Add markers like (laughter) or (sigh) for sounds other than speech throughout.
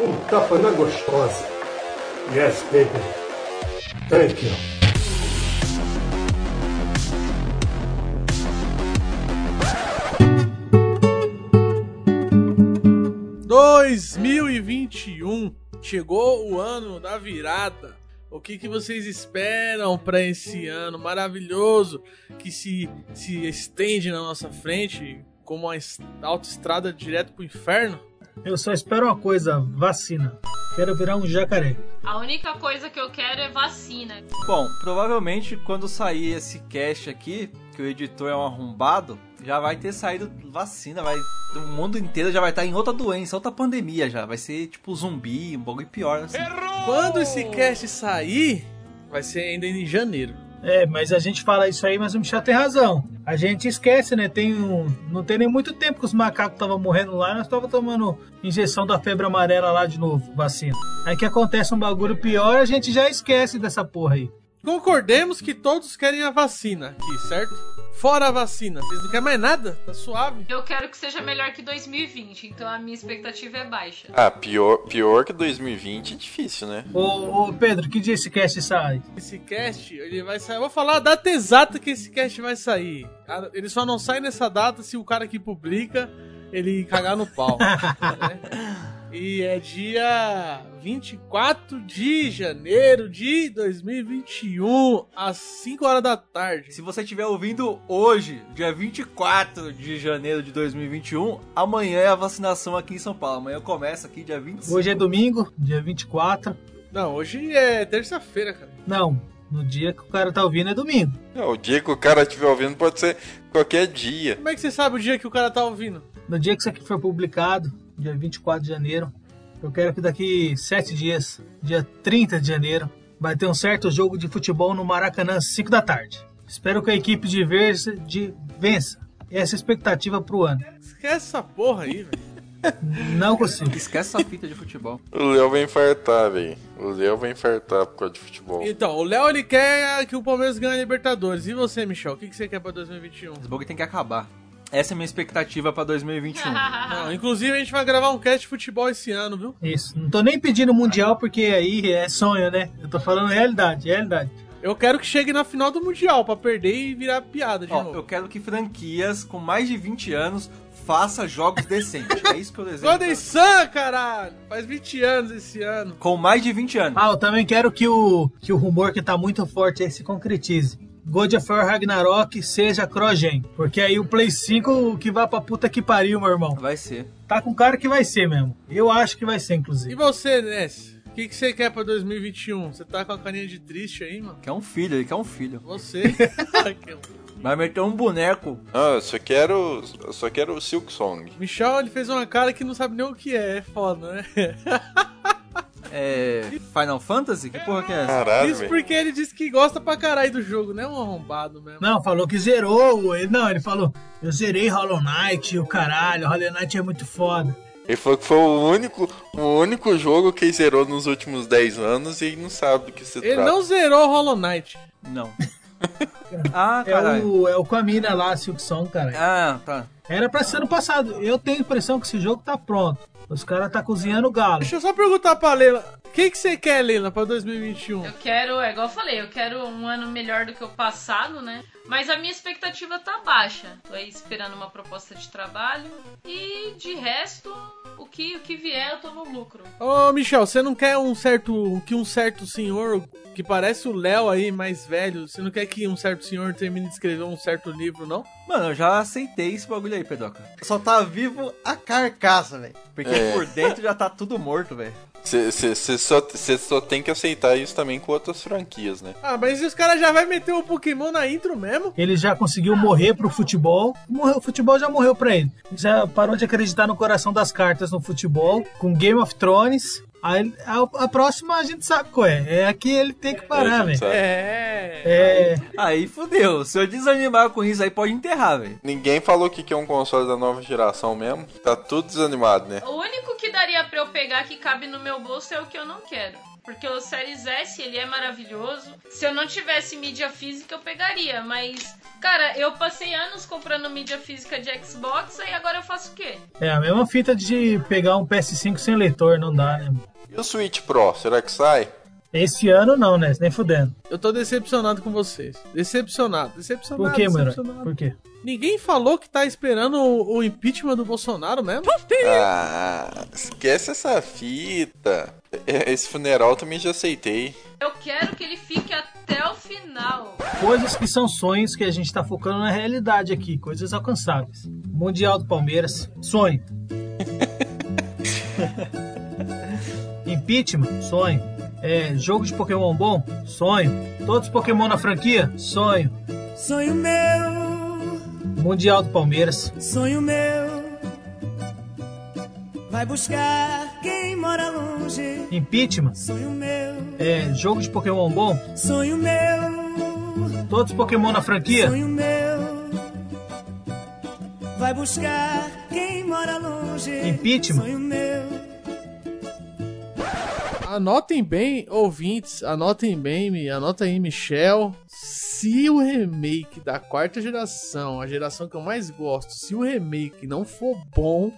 Um tapa na gostosa. Yes, baby. Thank you. 2021 chegou o ano da virada. O que, que vocês esperam para esse ano maravilhoso que se, se estende na nossa frente como uma autoestrada direto pro inferno? Eu só espero uma coisa: vacina. Quero virar um jacaré. A única coisa que eu quero é vacina. Bom, provavelmente quando sair esse cast aqui, que o editor é um arrombado, já vai ter saído vacina, vai. O mundo inteiro já vai estar em outra doença, outra pandemia já. Vai ser tipo zumbi, um bagulho pior. Assim. Quando esse cast sair, vai ser ainda em janeiro. É, mas a gente fala isso aí, mas o Michel tem razão. A gente esquece, né? Tem um, não tem nem muito tempo que os macacos estavam morrendo lá, nós estávamos tomando injeção da febre amarela lá de novo, vacina. Aí que acontece um bagulho pior, a gente já esquece dessa porra aí. Concordemos que todos querem a vacina aqui, certo? Fora a vacina. Vocês não querem mais nada? Tá suave. Eu quero que seja melhor que 2020, então a minha expectativa é baixa. Ah, pior, pior que 2020 é difícil, né? Ô, ô Pedro, que dia esse cast sai? Esse cast, ele vai sair. Eu vou falar a data exata que esse cast vai sair. Ele só não sai nessa data se o cara que publica ele cagar no pau. né? (laughs) E é dia 24 de janeiro de 2021, às 5 horas da tarde. Se você estiver ouvindo hoje, dia 24 de janeiro de 2021, amanhã é a vacinação aqui em São Paulo. Amanhã começa aqui dia 25. Hoje é domingo, dia 24. Não, hoje é terça-feira, cara. Não, no dia que o cara tá ouvindo é domingo. Não, o dia que o cara estiver ouvindo pode ser qualquer dia. Como é que você sabe o dia que o cara tá ouvindo? No dia que isso aqui for publicado, dia 24 de janeiro, eu quero que daqui sete dias, dia 30 de janeiro, vai ter um certo jogo de futebol no Maracanã às 5 da tarde. Espero que a equipe de Versa de vença. Essa é a expectativa pro ano. Esquece essa porra aí, velho. (laughs) Não consigo. Esquece essa fita de futebol. O Léo vai infartar, velho. O Léo vai infartar por causa de futebol. Então, o Léo ele quer que o Palmeiras ganhe a Libertadores. E você, Michel? O que você quer pra 2021? Esse bagulho tem que acabar. Essa é a minha expectativa pra 2021. (laughs) Não, inclusive, a gente vai gravar um cast de futebol esse ano, viu? Isso. Não tô nem pedindo mundial porque aí é sonho, né? Eu tô falando realidade, realidade. Eu quero que chegue na final do Mundial pra perder e virar piada de Ó, novo. eu quero que franquias com mais de 20 anos faça jogos decentes. É isso que eu desejo. Golden Sun, caralho! Faz 20 anos esse ano. Com mais de 20 anos. Ah, eu também quero que o, que o rumor que tá muito forte aí se concretize. God of War Ragnarok seja Crogen. Porque aí o Play 5 que vai pra puta que pariu, meu irmão. Vai ser. Tá com cara que vai ser mesmo. Eu acho que vai ser, E inclusive. você, Ness? O que, que você quer pra 2021? Você tá com a carinha de triste aí, mano? Quer um filho, ele quer um filho. Você. (laughs) Vai meter um boneco. Ah, eu só quero. Eu só quero o Silk Song. Michel, ele fez uma cara que não sabe nem o que é. É foda, né? (laughs) É. Final Fantasy? Que porra que é essa? Caralho, Isso velho. porque ele disse que gosta pra caralho do jogo, né? Um arrombado mesmo. Não, falou que zerou. Ele, não, ele falou, eu zerei Hollow Knight, o caralho, Hollow Knight é muito foda. Ele falou que foi o único, o único jogo que ele zerou nos últimos 10 anos e ele não sabe do que se Ele trata. não zerou Hollow Knight. Não. (laughs) ah, É caralho. o, é o com a mina lá, Silk Song, cara. Ah, tá. Era pra ser ano passado. Eu tenho a impressão que esse jogo tá pronto. Os caras tá cozinhando o galo. Deixa eu só perguntar pra Leila. O que, que você quer, Leila, pra 2021? Eu quero, é igual eu falei, eu quero um ano melhor do que o passado, né? Mas a minha expectativa tá baixa. Tô aí esperando uma proposta de trabalho. E de resto, o que, o que vier, eu tô no lucro. Ô, Michel, você não quer um certo. que um certo senhor que parece o Léo aí, mais velho, você não quer que um certo senhor termine de escrever um certo livro, não? Mano, eu já aceitei esse bagulho aí, Pedroca. Só tá vivo a carcaça, velho. Porque É. por dentro já tá tudo morto, velho. Você só, cê só tem que aceitar isso também com outras franquias, né? Ah, mas os caras já vai meter o Pokémon na intro mesmo? Ele já conseguiu morrer pro futebol. Morreu, o futebol já morreu pra ele. Já parou de acreditar no coração das cartas no futebol. Com Game of Thrones. Aí, a, a próxima a gente sabe qual é. É aqui ele tem que parar, gente velho. É. É. Aí fudeu. Se eu desanimar com isso aí, pode enterrar, velho. Ninguém falou que que é um console da nova geração mesmo. Tá tudo desanimado, né? O único que daria pra eu pegar que cabe no meu bolso é o que eu não quero. Porque o Series S, ele é maravilhoso. Se eu não tivesse mídia física, eu pegaria. Mas, cara, eu passei anos comprando mídia física de Xbox e agora eu faço o quê? É a mesma fita de pegar um PS5 sem leitor, não dá, né? E o Switch Pro, será que sai? Esse ano não, né? Nem fudendo. Eu tô decepcionado com vocês. Decepcionado, decepcionado. Por quê, mano? Por quê? Ninguém falou que tá esperando o, o impeachment do Bolsonaro mesmo? Ah, esquece essa fita. É, Esse funeral também já aceitei. Eu quero que ele fique até o final. Coisas que são sonhos que a gente tá focando na realidade aqui, coisas alcançáveis. Mundial do Palmeiras, sonho. (laughs) Impeachment, sonho. É, jogo de Pokémon bom, sonho. Todos os Pokémon na franquia, sonho. Sonho meu, Mundial do Palmeiras, sonho meu. Vai buscar quem mora longe. Impeachment, Sonho meu, é, jogo de Pokémon bom, sonho meu, todos os Pokémon na franquia, sonho meu. Vai buscar quem mora longe. Impeachment. Sonho meu, Anotem bem, ouvintes, anotem bem, me- anota aí, Michel. Se o remake da quarta geração, a geração que eu mais gosto, se o remake não for bom,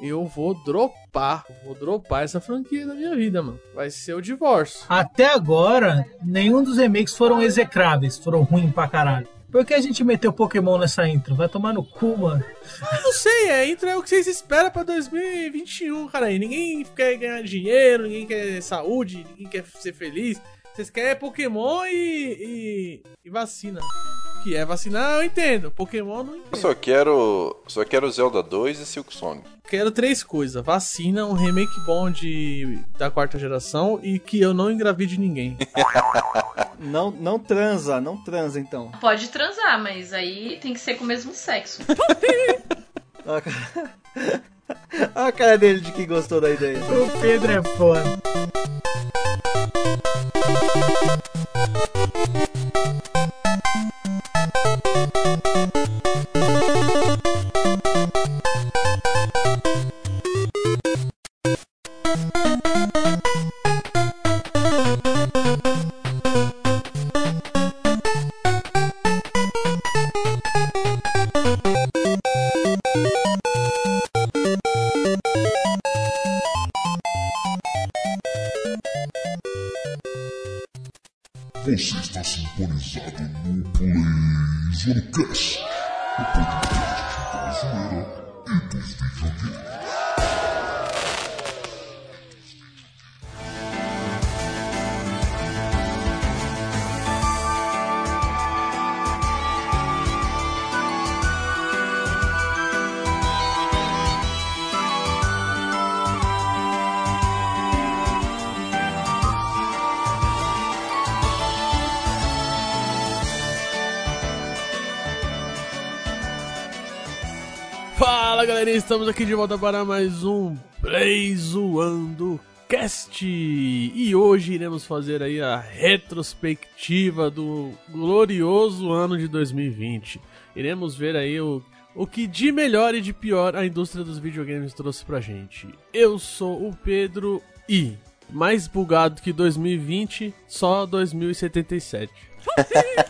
eu vou dropar. Vou dropar essa franquia da minha vida, mano. Vai ser o divórcio. Até agora, nenhum dos remakes foram execráveis, foram ruins pra caralho. Por que a gente meteu Pokémon nessa intro? Vai tomar no cu, mano. Eu não sei, é, intro é o que vocês esperam pra 2021, cara. E ninguém quer ganhar dinheiro, ninguém quer saúde, ninguém quer ser feliz. Vocês querem Pokémon e, e, e vacina. Que é vacinar, eu entendo. Pokémon eu não Eu entendo. só quero. Só quero Zelda 2 e Silk Song. Quero três coisas: vacina, um remake bom de, da quarta geração e que eu não engravide ninguém. (laughs) Não, não transa, não transa então. Pode transar, mas aí tem que ser com o mesmo sexo. (laughs) Olha a cara- (laughs) Olha a cara dele de que gostou da ideia. O Pedro é foda. Estamos aqui de volta para mais um Play Zoando Cast. E hoje iremos fazer aí a retrospectiva do glorioso ano de 2020. Iremos ver aí o, o que de melhor e de pior a indústria dos videogames trouxe pra gente. Eu sou o Pedro e mais bugado que 2020, só 2077.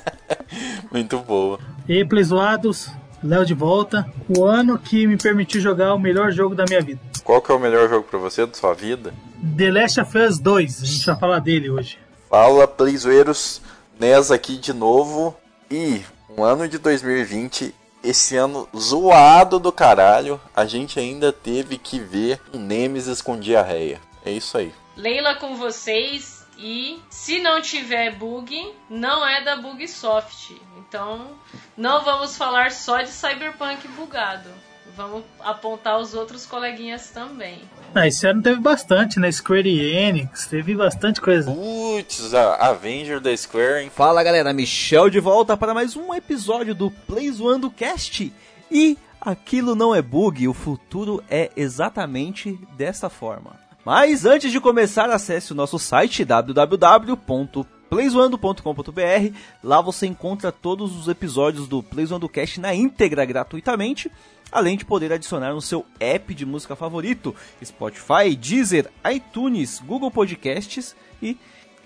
(laughs) Muito boa. E aí, Playzoados, Léo de volta. O ano que me permitiu jogar o melhor jogo da minha vida. Qual que é o melhor jogo pra você da sua vida? The Last of Us 2, a gente vai falar dele hoje. Fala, Playzoeiros, Nes aqui de novo. E um ano de 2020, esse ano zoado do caralho, a gente ainda teve que ver um Nemesis com diarreia. É isso aí. Leila com vocês e se não tiver bug, não é da Bugsoft. Então, não vamos falar só de Cyberpunk bugado. Vamos apontar os outros coleguinhas também. Ah, esse ano teve bastante, né? Square Enix, teve bastante coisa. Putz, a Avenger da Square, hein? Fala galera, Michel de volta para mais um episódio do Play Zoando Cast. E aquilo não é bug, o futuro é exatamente desta forma. Mas antes de começar, acesse o nosso site playzoando.com.br. Lá você encontra todos os episódios do Playzoando Cast na íntegra gratuitamente, além de poder adicionar no seu app de música favorito, Spotify, Deezer, iTunes, Google Podcasts e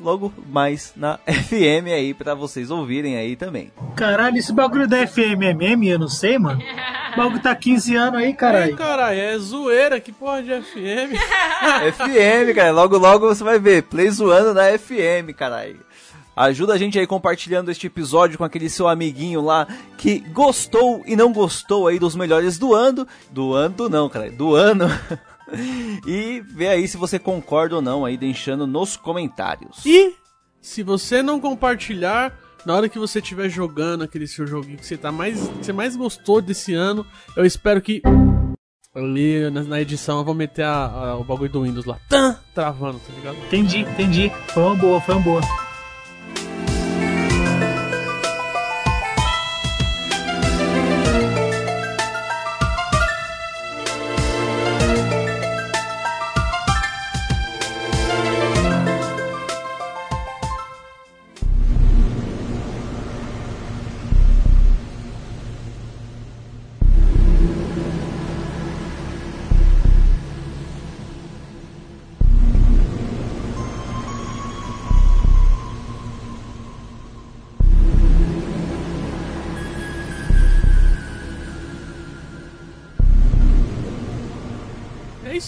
logo mais na (laughs) FM aí para vocês ouvirem aí também. Caralho, esse bagulho da FMMM, eu não sei, mano. O bagulho tá 15 anos aí, Ai, caralho. caralho, é zoeira, que porra de FM. (laughs) FM, cara. Logo, logo você vai ver. Play zoando na FM, caralho. Ajuda a gente aí compartilhando este episódio com aquele seu amiguinho lá que gostou e não gostou aí dos melhores do ano. Do ano não, cara. Do ano. (laughs) (laughs) e vê aí se você concorda ou não aí, deixando nos comentários. E se você não compartilhar, na hora que você estiver jogando aquele seu joguinho que você tá mais, que você mais gostou desse ano, eu espero que ali na, na edição eu vou meter a- a- o bagulho do Windows lá, Tã, travando, tá ligado? Entendi, entendi. Foi uma boa, foi uma boa.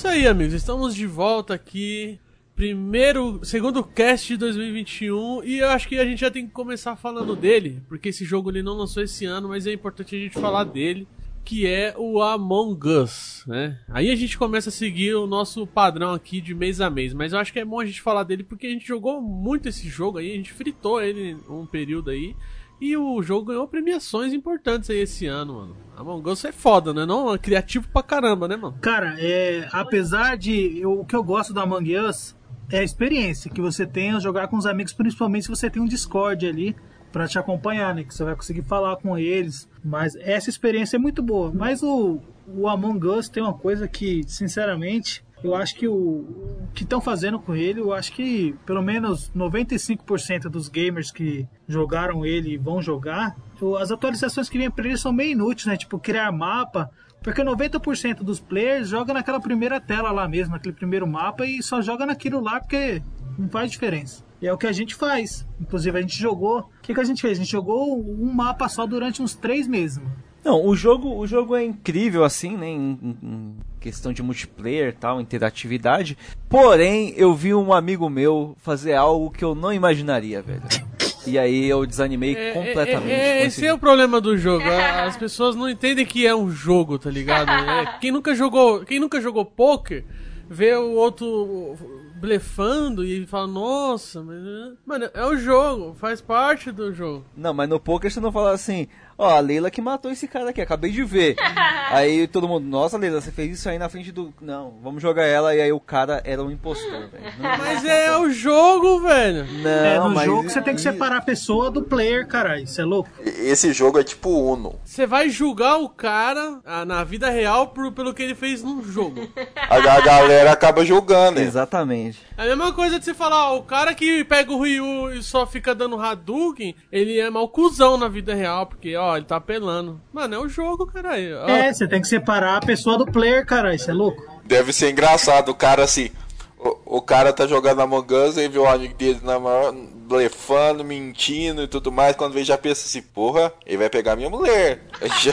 Isso aí, amigos. Estamos de volta aqui. Primeiro, segundo cast de 2021 e eu acho que a gente já tem que começar falando dele, porque esse jogo ele não lançou esse ano, mas é importante a gente falar dele, que é o Among Us, né? Aí a gente começa a seguir o nosso padrão aqui de mês a mês, mas eu acho que é bom a gente falar dele porque a gente jogou muito esse jogo aí, a gente fritou ele um período aí. E o jogo ganhou premiações importantes aí esse ano, mano. Among Us é foda, né? Não, é criativo pra caramba, né, mano? Cara, é, apesar de. eu- o que eu gosto do Among Us é a experiência que você tem ao jogar com os amigos, principalmente se você tem um Discord ali pra te acompanhar, né? Que você vai conseguir falar com eles. Mas essa experiência é muito boa. Mas o, o Among Us tem uma coisa que, sinceramente, eu acho que o, o que estão fazendo com ele, eu acho que pelo menos 95% dos gamers que jogaram ele e vão jogar, as atualizações que vêm pra ele são meio inúteis, né? Tipo, criar mapa. Porque 90% dos players joga naquela primeira tela lá mesmo, naquele primeiro mapa, e só joga naquilo lá porque não faz diferença. E é o que a gente faz. Inclusive, a gente jogou. O que, que a gente fez? A gente jogou um mapa só durante uns três meses. Não, o jogo, o jogo é incrível assim, né, em, em- questão de multiplayer, tal, interatividade. Porém, eu vi um amigo meu fazer algo que eu não imaginaria, velho. (laughs) E aí eu desanimei É, completamente. é, é, com esse esse é o problema do jogo. (laughs) As pessoas não entendem que é um jogo, tá ligado? É, quem nunca jogou, quem nunca jogou poker, vê o outro blefando e fala, nossa, mas é-" mano, é o jogo, faz parte do jogo. Não, mas no poker você não fala assim, ó, a Leila que matou esse cara aqui, acabei de ver. (laughs) aí todo mundo, nossa Leila, você fez isso aí na frente do. Não, vamos jogar ela, e aí o cara era um impostor, velho. Mas é o jogo, velho. Não, é, no mas jogo você tem que separar a pessoa do player, caralho. Isso é louco? Esse jogo é tipo Uno. Você vai julgar o cara ah, na vida real por- pelo que ele fez num jogo. A, a galera acaba julgando, né? Exatamente. É a mesma coisa de você falar, ó, o cara que pega o Ryu e só fica dando Hadouken, ele é mal cuzão na vida real, porque, ó, ele tá apelando. Mano, é o jogo, caralho. Ó, É, você tem que separar a pessoa do player, caralho. Isso é louco? Deve ser engraçado, o cara assim. O, o cara tá jogando Among Us e vê o amigo dele na maior, blefando, mentindo e tudo mais. Quando vê, já pensa assim: porra, ele vai pegar minha mulher. (laughs) Já,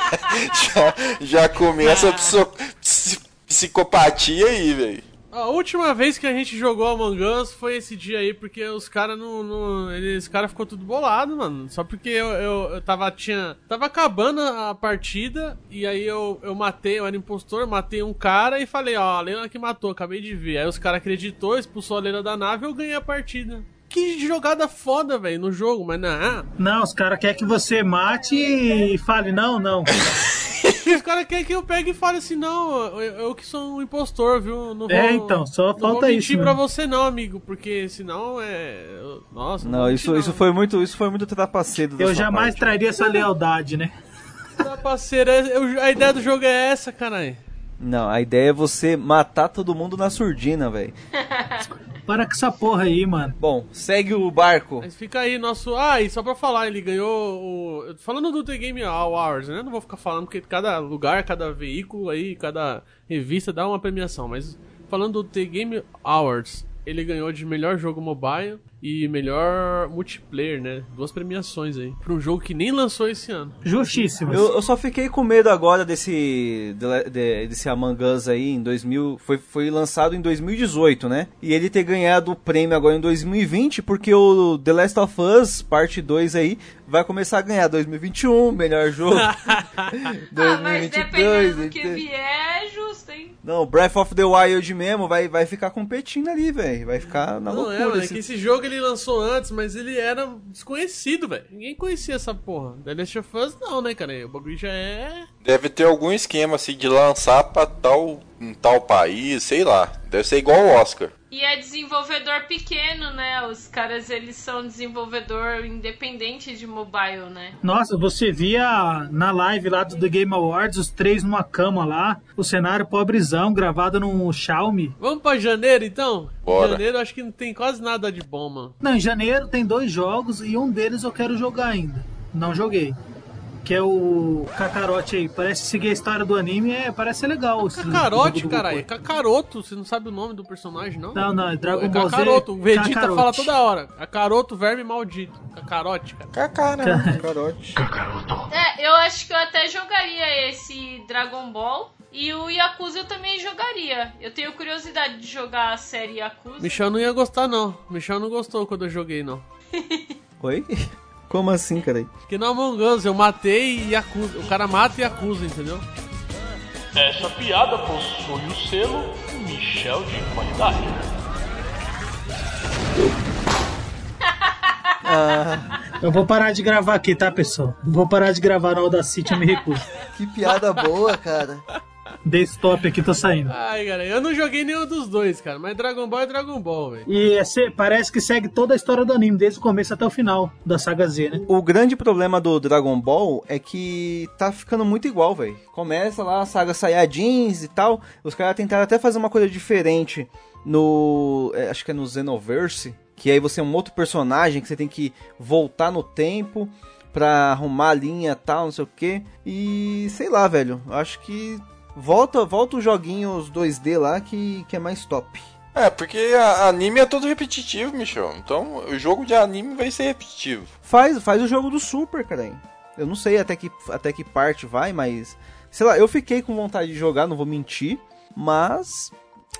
já, já começa a psico- psi- psicopatia aí, velho. A última vez que a gente jogou Among Us foi esse dia aí, porque os caras não. não caras ficou tudo bolado, mano. Só porque eu, eu, eu tava. Tinha. Tava acabando a partida, e aí eu, eu matei, eu era impostor, matei um cara e falei, ó, a Leila que matou, acabei de ver. Aí os caras acreditou, expulsou a Leila da nave e eu ganhei a partida. Que jogada foda, velho, no jogo, mas não. Não, os caras querem que você mate e fale, não, não. (laughs) Os caras querem que eu pegue e fale assim, não, eu, eu que sou um impostor, viu? Não vou, É, então, só não falta vou mentir isso, pra né? você não, amigo, porque senão é... Nossa, Não, vou isso, mentir, isso não. foi muito, isso foi muito trapaceiro Eu jamais parte. traria essa lealdade, né? Trapaceiro, é- eu- a ideia do jogo é essa, caralho. Não, a ideia é você matar todo mundo na surdina, velho. (laughs) Para com essa porra aí, mano. Bom, segue o barco. Mas fica aí nosso. Ah, e só pra falar, ele ganhou o. Falando do The Game Awards, né? Não vou ficar falando porque cada lugar, cada veículo aí, cada revista dá uma premiação. Mas falando do The Game Awards, ele ganhou de melhor jogo mobile e melhor multiplayer, né? Duas premiações aí. Pra um jogo que nem lançou esse ano. Justíssimo. Eu, eu só fiquei com medo agora desse de- de- desse Among Us aí em 2000, foi, foi lançado em 2018, né? E ele ter ganhado o prêmio agora em 2020, porque o The Last of Us parte 2 aí vai começar a ganhar 2021, melhor jogo. (laughs) (laughs) Ah, mas 2022, dependendo do que vier, é justo, hein? Não, Breath of the Wild mesmo vai, vai ficar competindo ali, velho. Vai ficar na Não loucura. é, mano, é esse- que esse jogo ele lançou antes, mas ele era desconhecido, velho. Ninguém conhecia essa porra. The Last of Us não, né, cara? O bagulho já é. Deve ter algum esquema assim de lançar pra tal, em tal país, sei lá. Deve ser igual o Oscar. E é desenvolvedor pequeno, né? Os caras, eles são desenvolvedor independente de mobile, né? Nossa, você via na live lá do The Game Awards os três numa cama lá, o cenário pobrezão, gravado num Xiaomi. Vamos pra janeiro então? Bora. Janeiro acho que não tem quase nada de bom, mano. Não, em janeiro tem dois jogos e um deles eu quero jogar ainda. Não joguei. Que é o Kakarote aí. Parece seguir a história do anime, é, parece ser legal. do caralho. É. Kakaroto, você não sabe o nome do personagem, não? Não, não, é Dragon é Ball Z. Kakaroto. O Vegeta Kakarote. fala toda hora. Kakaroto, verme maldito. Kakarote, cara. Cacaramba. Carote. É, eu acho que eu até jogaria esse Dragon Ball. E o Yakuza eu também jogaria. Eu tenho curiosidade de jogar a série Yakuza. Michel não ia gostar, não. Michel não gostou quando eu joguei, não. Oi? (laughs) Como assim, cara? Porque no Among Us eu matei e acusa. O cara mata e acusa, entendeu? Essa piada possui o selo Michel de qualidade. Eu vou parar de gravar aqui, tá, pessoal? Vou parar de gravar no Audacity, eu me recuso. Que piada boa, cara. Dei stop aqui, tô saindo. Ai, cara, eu não joguei nenhum dos dois, cara. Mas Dragon Ball é Dragon Ball, velho. E é se- parece que segue toda a história do anime, desde o começo até o final da saga Z, né? O grande problema do Dragon Ball é que tá ficando muito igual, velho. Começa lá a saga Saiyajins e tal. Os caras tentaram até fazer uma coisa diferente no. é, acho que é no Xenoverse. Que aí você é um outro personagem que você tem que voltar no tempo pra arrumar a linha e tal, não sei o que. E sei lá, velho. Acho que. Volta, volta os joguinhos 2D lá que, que é mais top. É, porque a- anime é todo repetitivo, Michel. Então o jogo de anime vai ser repetitivo. Faz, faz o jogo do Super, cara. Eu não sei até que, até que parte vai, mas. Sei lá, eu fiquei com vontade de jogar, não vou mentir. Mas.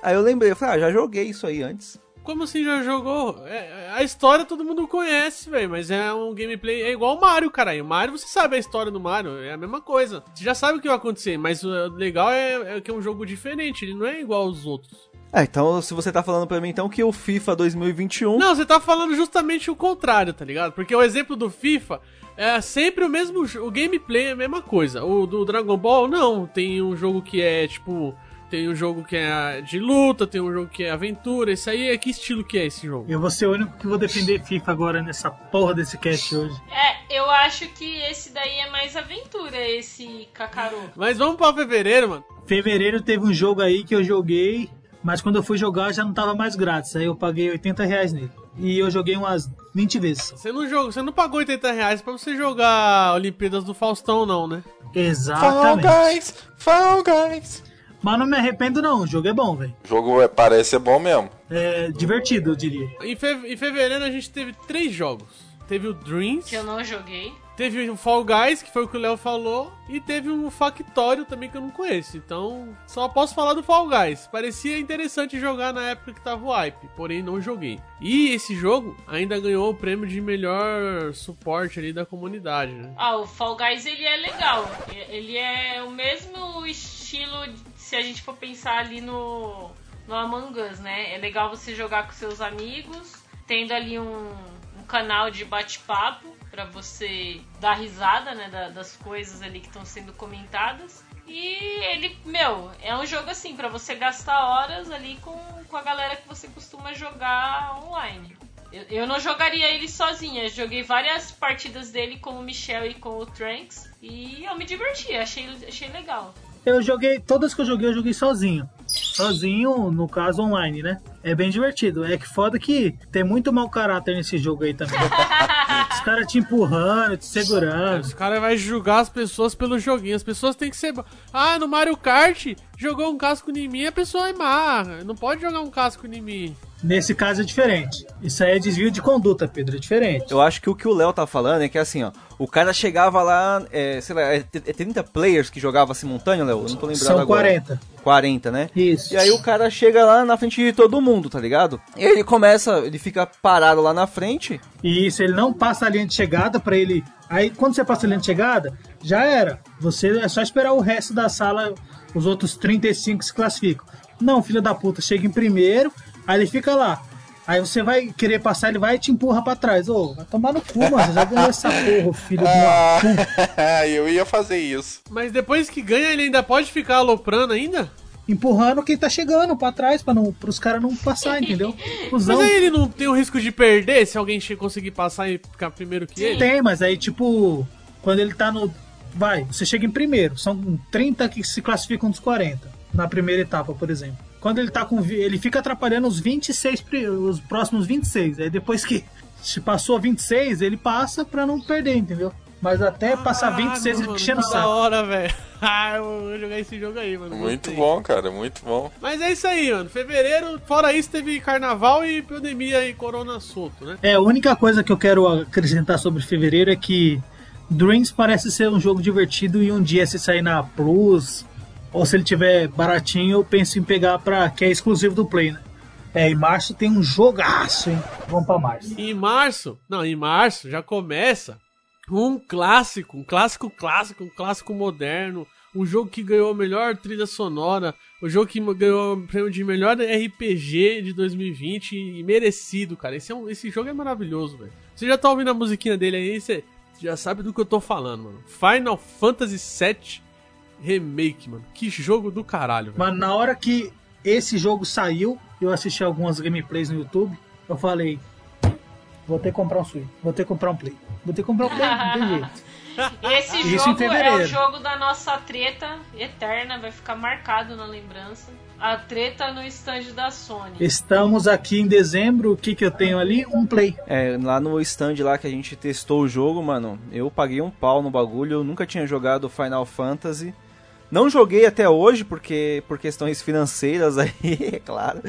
Aí eu lembrei, eu falei, ah, já joguei isso aí antes. Como assim já jogou? É, a história todo mundo conhece, velho. Mas é um gameplay. É igual o Mario, caralho. O Mario, você sabe a história do Mario. É a mesma coisa. Você já sabe o que vai acontecer. Mas o legal é, é que é um jogo diferente. Ele não é igual aos outros. Ah, então se você tá falando pra mim então que o FIFA 2021. Não, você tá falando justamente o contrário, tá ligado? Porque o exemplo do FIFA é sempre o mesmo. O gameplay é a mesma coisa. O do Dragon Ball, não. Tem um jogo que é tipo. Tem um jogo que é de luta, tem um jogo que é aventura. Esse aí é que estilo que é esse jogo? Eu vou ser o único que vou defender FIFA agora nessa porra desse cast hoje. É, eu acho que esse daí é mais aventura, esse Kakaroto. Mas vamos pra fevereiro, mano. Fevereiro teve um jogo aí que eu joguei, mas quando eu fui jogar já não tava mais grátis. Aí eu paguei 80 reais nele. E eu joguei umas 20 vezes. Você não, joga, você não pagou 80 reais pra você jogar Olimpíadas do Faustão, não, né? Fall Exatamente. Guys! Fall Guys! Mas não me arrependo não, o jogo é bom, velho. O jogo é- parece ser bom mesmo. É divertido, eu diria. Em, fe- em fevereiro a gente teve três jogos. Teve o Dreams, Que eu não joguei. teve o Fall Guys, que foi o que o Léo falou, e teve um Factório também que eu não conheço. Então, só posso falar do Fall Guys. Parecia interessante jogar na época que tava o hype, porém não joguei. E esse jogo ainda ganhou o prêmio de melhor suporte ali da comunidade, né? Ah, o Fall Guys ele é legal. Ele é o mesmo estilo, se a gente for pensar ali no, no Among Us, né? É legal você jogar com seus amigos, tendo ali um, um canal de bate-papo pra você dar risada, né? da- das coisas ali que estão sendo comentadas. E ele, meu, é um jogo assim, pra você gastar horas ali com, com a galera que você costuma jogar online. Eu, eu não jogaria ele sozinha, joguei várias partidas dele com o Michel e com o Tranks e eu me diverti, achei, achei legal. Eu joguei, todas que eu joguei, eu joguei sozinho. sozinho, no caso online, né? É bem divertido. É que foda que tem muito mau caráter nesse jogo aí também. (laughs) Os caras te empurrando, te segurando. Os caras vão julgar as pessoas pelo joguinho. As pessoas têm que ser. Ah, no Mario Kart jogou um casco em mim, a pessoa é má. Não pode jogar um casco em mim. Nesse caso é diferente. Isso aí é desvio de conduta, Pedro, é diferente. Eu acho que o que o Léo tá falando é que assim, ó, o cara chegava lá, é, sei lá, é t- é 30 players que jogava simultâneo, Léo? Não tô lembrando São agora. 40. 40, né? Isso. E aí o cara chega lá na frente de todo mundo, tá ligado? E ele começa, ele fica parado lá na frente. E isso, ele não passa a linha de chegada pra ele. Aí quando você passa a linha de chegada, já era. Você é só esperar o resto da sala, os outros 35 se classificam. Não, filho da puta, chega em primeiro, aí ele fica lá. Aí você vai querer passar, ele vai e te empurra pra trás. Ô, vai tomar no cu, mano. Você já ganhou essa porra, filho de uma puta. (laughs) eu ia fazer isso. Mas depois que ganha, ele ainda pode ficar aloprando ainda? Empurrando quem tá chegando pra trás, pra não, pros caras não passar, entendeu? (laughs) Cusão. Mas aí ele não tem o risco de perder se alguém conseguir passar e ficar primeiro que ele? Tem, mas aí, tipo, quando ele tá no. Vai, você chega em primeiro. São 30 que se classificam dos 40. Na primeira etapa, por exemplo. Quando ele tá com. Ele fica atrapalhando os 26, pri- os próximos 26. Aí depois que se passou 26, ele passa pra não perder, entendeu? Mas até passar 26 ele mano, fica enchendo o que da saco. hora, velho. (laughs) Ah, eu vou jogar esse jogo aí, mano. Muito gostei. bom, cara, muito bom. Mas é isso aí, mano. Fevereiro, fora isso, teve carnaval e pandemia e corona solto, né? É, a única coisa que eu quero acrescentar sobre fevereiro é que Dreams parece ser um jogo divertido e um dia se sair na Plus ou se ele tiver baratinho, eu penso em pegar pra. que é exclusivo do Play, né? É, em março tem um jogaço, hein? Vamos pra março. Em março, não, em março já começa um clássico, um clássico clássico, um clássico moderno, um jogo que ganhou a melhor trilha sonora, o jogo que ganhou o prêmio de melhor RPG de 2020 e merecido, cara. Esse, é um, esse jogo é maravilhoso, velho. Você já tá ouvindo a musiquinha dele aí, você já sabe do que eu tô falando, mano. Final Fantasy VII Remake, mano. Que jogo do caralho, velho. Mas na hora que esse jogo saiu, eu assisti algumas gameplays no YouTube, eu falei. Vou ter que comprar um Switch, vou ter que comprar um Play. Vou ter que comprar um Play, não tem jeito. (laughs) Esse Isso jogo é o jogo da nossa treta eterna, vai ficar marcado na lembrança. A treta no stand da Sony. Estamos aqui em dezembro, o que que eu tenho ali? Um Play. É, lá no stand lá que a gente testou o jogo, mano, eu paguei um pau no bagulho, eu nunca tinha jogado Final Fantasy. Não joguei até hoje, porque por questões financeiras aí, (laughs) é claro.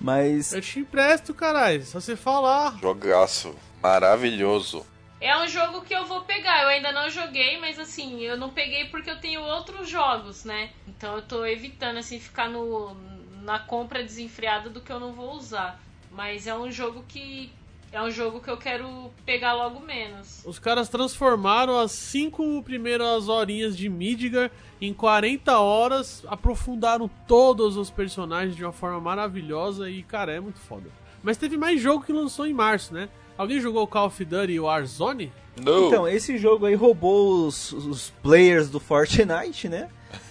Mas Eu te empresto, caralho. Só você falar. Jogaço maravilhoso. É um jogo que eu vou pegar. Eu ainda não joguei, mas assim, eu não peguei porque eu tenho outros jogos, né? Então eu tô evitando assim ficar no na compra desenfreada do que eu não vou usar. Mas é um jogo que é um jogo que eu quero pegar logo menos. Os caras transformaram as cinco primeiras horinhas de Midgar em 40 horas, aprofundaram todos os personagens de uma forma maravilhosa e, cara, é muito foda. Mas teve mais jogo que lançou em março, né? Alguém jogou Call of Duty Warzone? No. Então, esse jogo aí roubou os, os players do Fortnite, né? (laughs)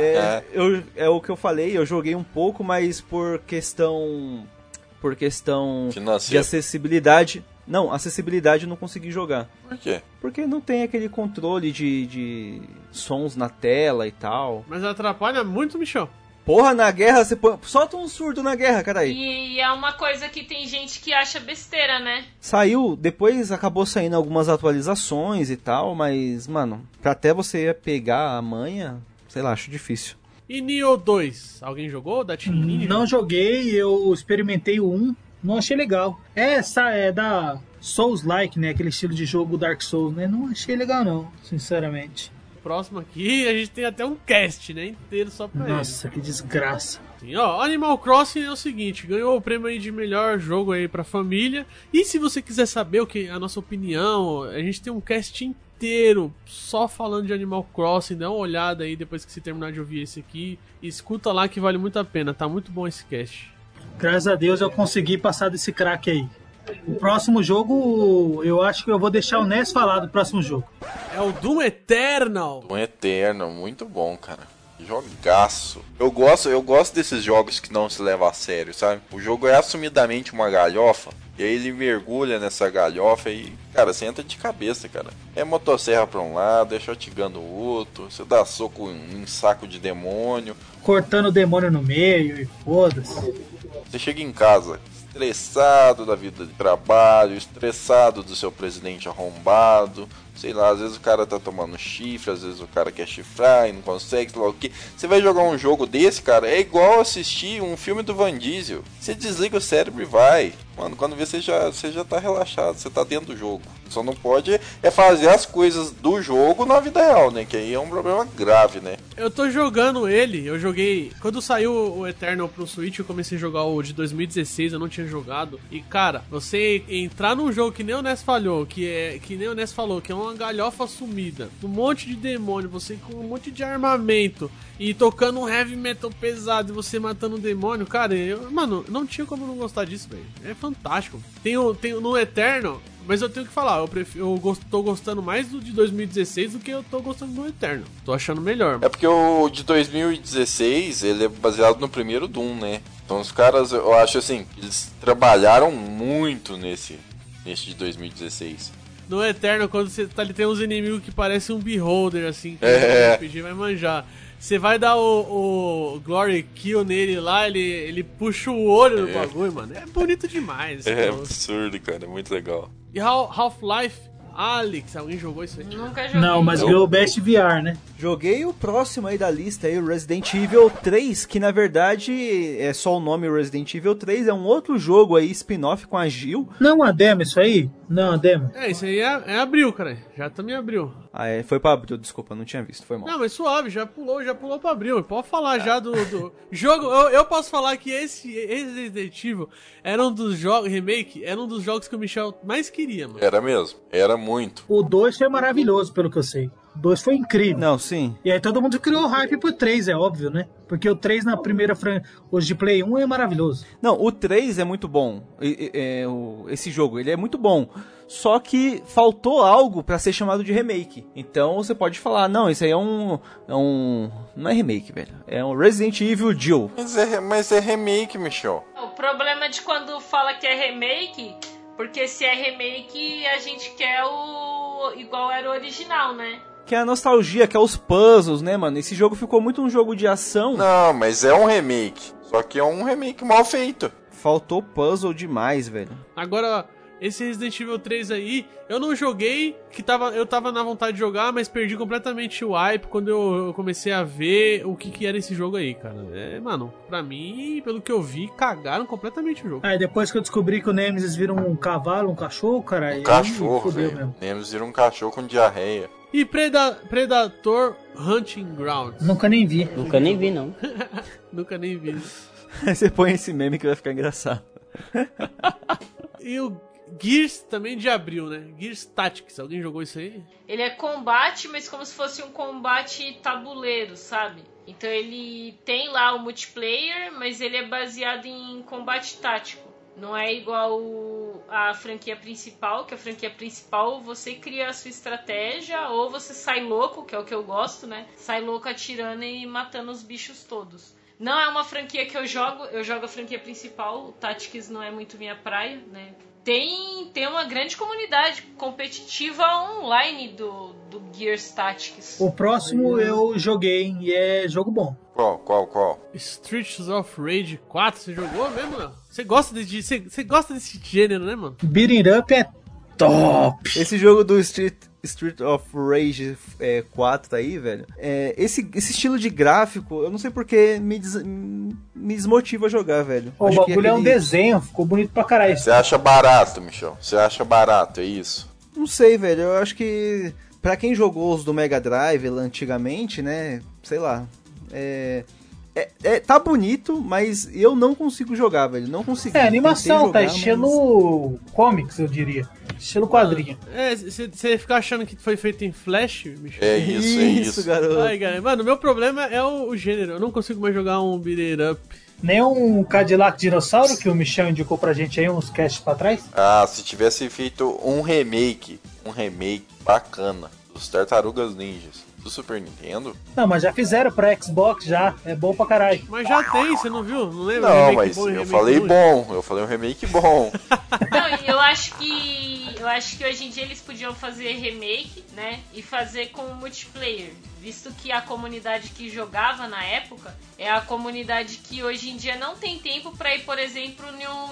é, eu- é o que eu falei, eu joguei um pouco, mas por questão. Por questão de acessibilidade. Não, acessibilidade eu não consegui jogar. Por quê? Porque não tem aquele controle de, de sons na tela e tal. Mas atrapalha muito, Michel. Porra, na guerra você põe. Solta um surdo na guerra, cara aí. E é uma coisa que tem gente que acha besteira, né? Saiu, depois acabou saindo algumas atualizações e tal, mas, mano, pra até você pegar a manha, sei lá, acho difícil. E Nioh 2? Alguém jogou? Da Team Ninja? Não joguei, eu experimentei o 1, não achei legal. É, essa é da Souls-like, né? Aquele estilo de jogo Dark Souls, né? Não achei legal não, sinceramente. Próximo aqui, a gente tem até um cast, né? Inteiro só pra ele. Nossa, que desgraça. Sim, ó, Animal Crossing é o seguinte, ganhou o prêmio aí de melhor jogo aí pra família. E se você quiser saber o que a nossa opinião, a gente tem um cast inteiro só falando de Animal Crossing, dá uma olhada aí depois que você terminar de ouvir esse aqui. E escuta lá que vale muito a pena, tá muito bom esse cast. Graças a Deus eu consegui passar desse crack aí. O próximo jogo, eu acho que eu vou deixar o Ness falar do próximo jogo. É o Doom Eternal. Um eterno, muito bom, cara. Jogaço. Eu gosto, eu gosto desses jogos que não se levam a sério, sabe? O jogo é assumidamente uma galhofa. E aí ele mergulha nessa galhofa e, cara, você entra de cabeça, cara. É motosserra pra um lado, é shotgun do outro, você dá soco em, em saco de demônio. Cortando o demônio no meio e foda-se. Você chega em casa estressado da vida de trabalho, estressado do seu presidente arrombado. Sei lá, às vezes o cara tá tomando chifre, às vezes o cara quer chifrar e não consegue, sei lá o que. Você vai jogar um jogo desse, cara, é igual assistir um filme do Van Diesel. Você desliga o cérebro e vai. Mano, quando vê, você já, você já tá relaxado, você tá dentro do jogo. Só não pode é fazer as coisas do jogo na vida real, né? Que aí é um problema grave, né? Eu tô jogando ele, eu joguei. Quando saiu o Eternal pro Switch, eu comecei a jogar o de 2016, eu não tinha jogado. E cara, você entrar num jogo que nem o Ness falhou, que é. Que nem o Ness falou, que é uma galhofa sumida, um monte de demônio, você com um monte de armamento e tocando um heavy metal pesado e você matando um demônio, cara, eu, mano, não tinha como não gostar disso, velho. É fantástico. Tem, o- tem no Eternal, mas eu tenho que falar, eu, prefiro, eu gosto, tô gostando mais do de 2016 do que eu tô gostando do Eternal. Tô achando melhor. É porque o de 2016, ele é baseado no primeiro Doom, né? Então os caras, eu acho assim, eles trabalharam muito nesse, nesse de 2016. No Eternal, quando você tá ali, tem uns inimigos que parecem um beholder, assim, que É. o RPG vai manjar. Você vai dar o, o Glory Kill nele lá, ele, ele puxa o olho do bagulho, mano. É bonito demais. É negócio. absurdo, cara, é muito legal. E Hal- Half-Life, Alex, alguém jogou isso aí? Nunca joguei. Não, mas Eu- ganhou o Best VR, né? Joguei o próximo aí da lista aí, o Resident Evil 3, que na verdade é só o nome Resident Evil 3, é um outro jogo aí, spin-off com a Jill. Não uma demo isso aí? Não, uma demo. É, isso aí é, é abril, cara. Já também abriu. Ah, é, foi pra abril, desculpa, não tinha visto, foi mal. Não, mas suave, já pulou, já pulou pra abril. Pode falar já do, do jogo. Eu, eu posso falar que esse, esse Resident Evil era um dos jogos, remake, era um dos jogos que o Michel mais queria, mano. Era mesmo, era muito. O 2 foi maravilhoso, pelo que eu sei. O 2 foi incrível. Não, sim. E aí todo mundo criou hype pro 3, é óbvio, né? Porque o 3 na primeira fran... Os de Play 1 é maravilhoso. Não, o 3 é muito bom. E- e- é, o- esse jogo, ele é muito bom. Só que faltou algo pra ser chamado de remake. Então você pode falar, não, isso aí é um. É um. Não é remake, velho. É um Resident Evil Jill. Mas é, mas é remake, Michel. O problema de quando fala que é remake, porque se é remake, a gente quer o igual era o original, né? Que é a nostalgia, que é os puzzles, né, mano? Esse jogo ficou muito um jogo de ação. Não, mas é um remake. Só que é um remake mal feito. Faltou puzzle demais, velho. Agora, esse Resident Evil 3 aí, eu não joguei, que tava, eu tava na vontade de jogar, mas perdi completamente o hype quando eu, eu comecei a ver o que, que era esse jogo aí, cara. É, mano, pra mim, pelo que eu vi, cagaram completamente o jogo. Aí depois que eu descobri que o Nemesis vira um cavalo, um cachorro, cara, aí Um cachorro, velho. Nemesis vira um cachorro com diarreia. E Preda- Predator Hunting Grounds. Nunca nem vi. Nunca nem vi, não. (laughs) Nunca nem vi. Aí você põe esse meme que vai ficar engraçado. E o Gears também de abril, né? Gears Tactics. Alguém jogou isso aí? Ele é combate, mas como se fosse um combate tabuleiro, sabe? Então ele tem lá o multiplayer, mas ele é baseado em combate tático. Não é igual a franquia principal, que a franquia principal você cria a sua estratégia ou você sai louco, que é o que eu gosto, né? Sai louco atirando e matando os bichos todos. Não é uma franquia que eu jogo, eu jogo a franquia principal, o Tactics não é muito minha praia, né? Tem, tem uma grande comunidade competitiva online do, do Gears Tactics. O próximo eu joguei e é jogo bom. Qual, qual, qual? Streets of Rage 4, você jogou mesmo, não? Você gosta, de, você, você gosta desse gênero, né, mano? Beating Up é top. Esse jogo do Street, Street of Rage é, 4 aí, velho. É, esse, esse estilo de gráfico, eu não sei porque me, des- me desmotiva a jogar, velho. O Acho que bagulho é um aquele- desenho, ficou bonito pra caralho. Você acha barato, Michel? Você acha barato, é isso? Não sei, velho. Eu acho que pra quem jogou os do Mega Drive lá antigamente, né? Sei lá. É, é, é- tá bonito, mas eu não consigo jogar, velho. Não consigo. É, animação, tá jogar, estilo comics, eu diria. Estilo quadrinho. É, você fica achando que foi feito em Flash, Michel? É isso, é isso. garoto. Ai, cara, mano, meu problema é o, o gênero. Eu não consigo mais jogar um beat it up. Nem um Cadillac Dinossauro que o Michel indicou pra gente aí uns casts pra trás. Ah, se tivesse feito um remake, um remake bacana dos Tartarugas Ninjas. Do Super Nintendo? Não, mas já fizeram pra Xbox já. É bom pra caralho. Mas já tem, você não viu? Não lembra? Não, Remake mas bom eu falei ruim? bom, eu falei um remake bom. (laughs) Não, eu acho que. Eu acho que hoje em dia eles podiam fazer remake, né? E fazer com multiplayer. Visto que a comunidade que jogava na época é a comunidade que hoje em dia não tem tempo pra ir, por exemplo,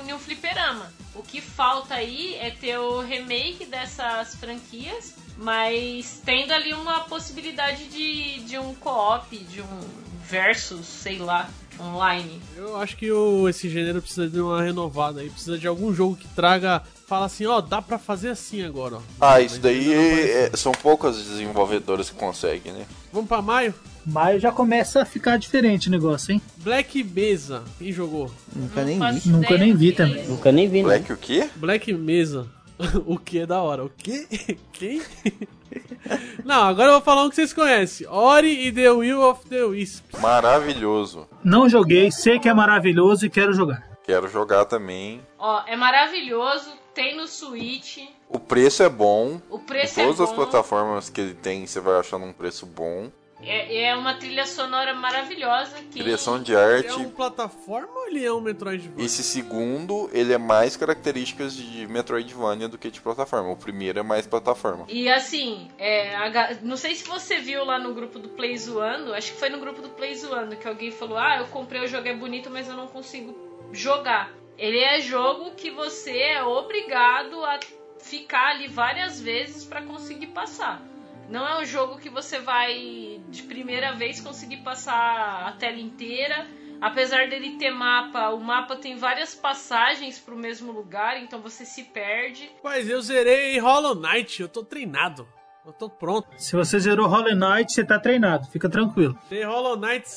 em um fliperama. O que falta aí é ter o remake dessas franquias, mas tendo ali uma possibilidade de, de um co-op, de um versus, sei lá, online. Eu acho que o, esse gênero precisa de uma renovada aí. Precisa de algum jogo que traga. Fala assim, ó, dá pra fazer assim agora, ó. Ah, isso Mas daí ainda não apareceu. é- são poucas desenvolvedoras que conseguem, né? Vamos pra maio? Maio já começa a ficar diferente o negócio, hein? Black Mesa. Quem jogou? Nunca nem vi. Nunca nem vi é também. isso. Nunca nem vi, né? Black o quê? Black Mesa. (laughs) o que é da hora? O quê? (laughs) Quem? (laughs) Não, agora eu vou falar um que vocês conhecem. Ori e The Will of the Wisps. Maravilhoso. Não joguei, sei que é maravilhoso e quero jogar. Quero jogar também. Ó, é maravilhoso, tem no Switch, O preço é bom. o preço em é todas as bom. plataformas que ele tem, você vai achar num preço bom. É, é uma trilha sonora maravilhosa. Que... Direção de Ele arte. é um plataforma ou ele é um Metroidvania? Esse segundo, ele é mais características de Metroidvania do que de plataforma. O primeiro é mais plataforma. E assim, é, a não sei se você viu lá no grupo do Play Zoando, acho que foi no grupo do Play Zoando que alguém falou: Ah, eu comprei o jogo é bonito, mas eu não consigo jogar. Ele é jogo que você é obrigado a ficar ali várias vezes pra conseguir passar. Não é um jogo que você vai de primeira vez conseguir passar a tela inteira. Apesar dele ter mapa, o mapa tem várias passagens pro mesmo lugar, então você se perde. Mas eu zerei Hollow Knight, eu tô treinado. Eu tô pronto. Se você zerou Hollow Knight, você tá treinado, fica tranquilo. Tem Hollow Knight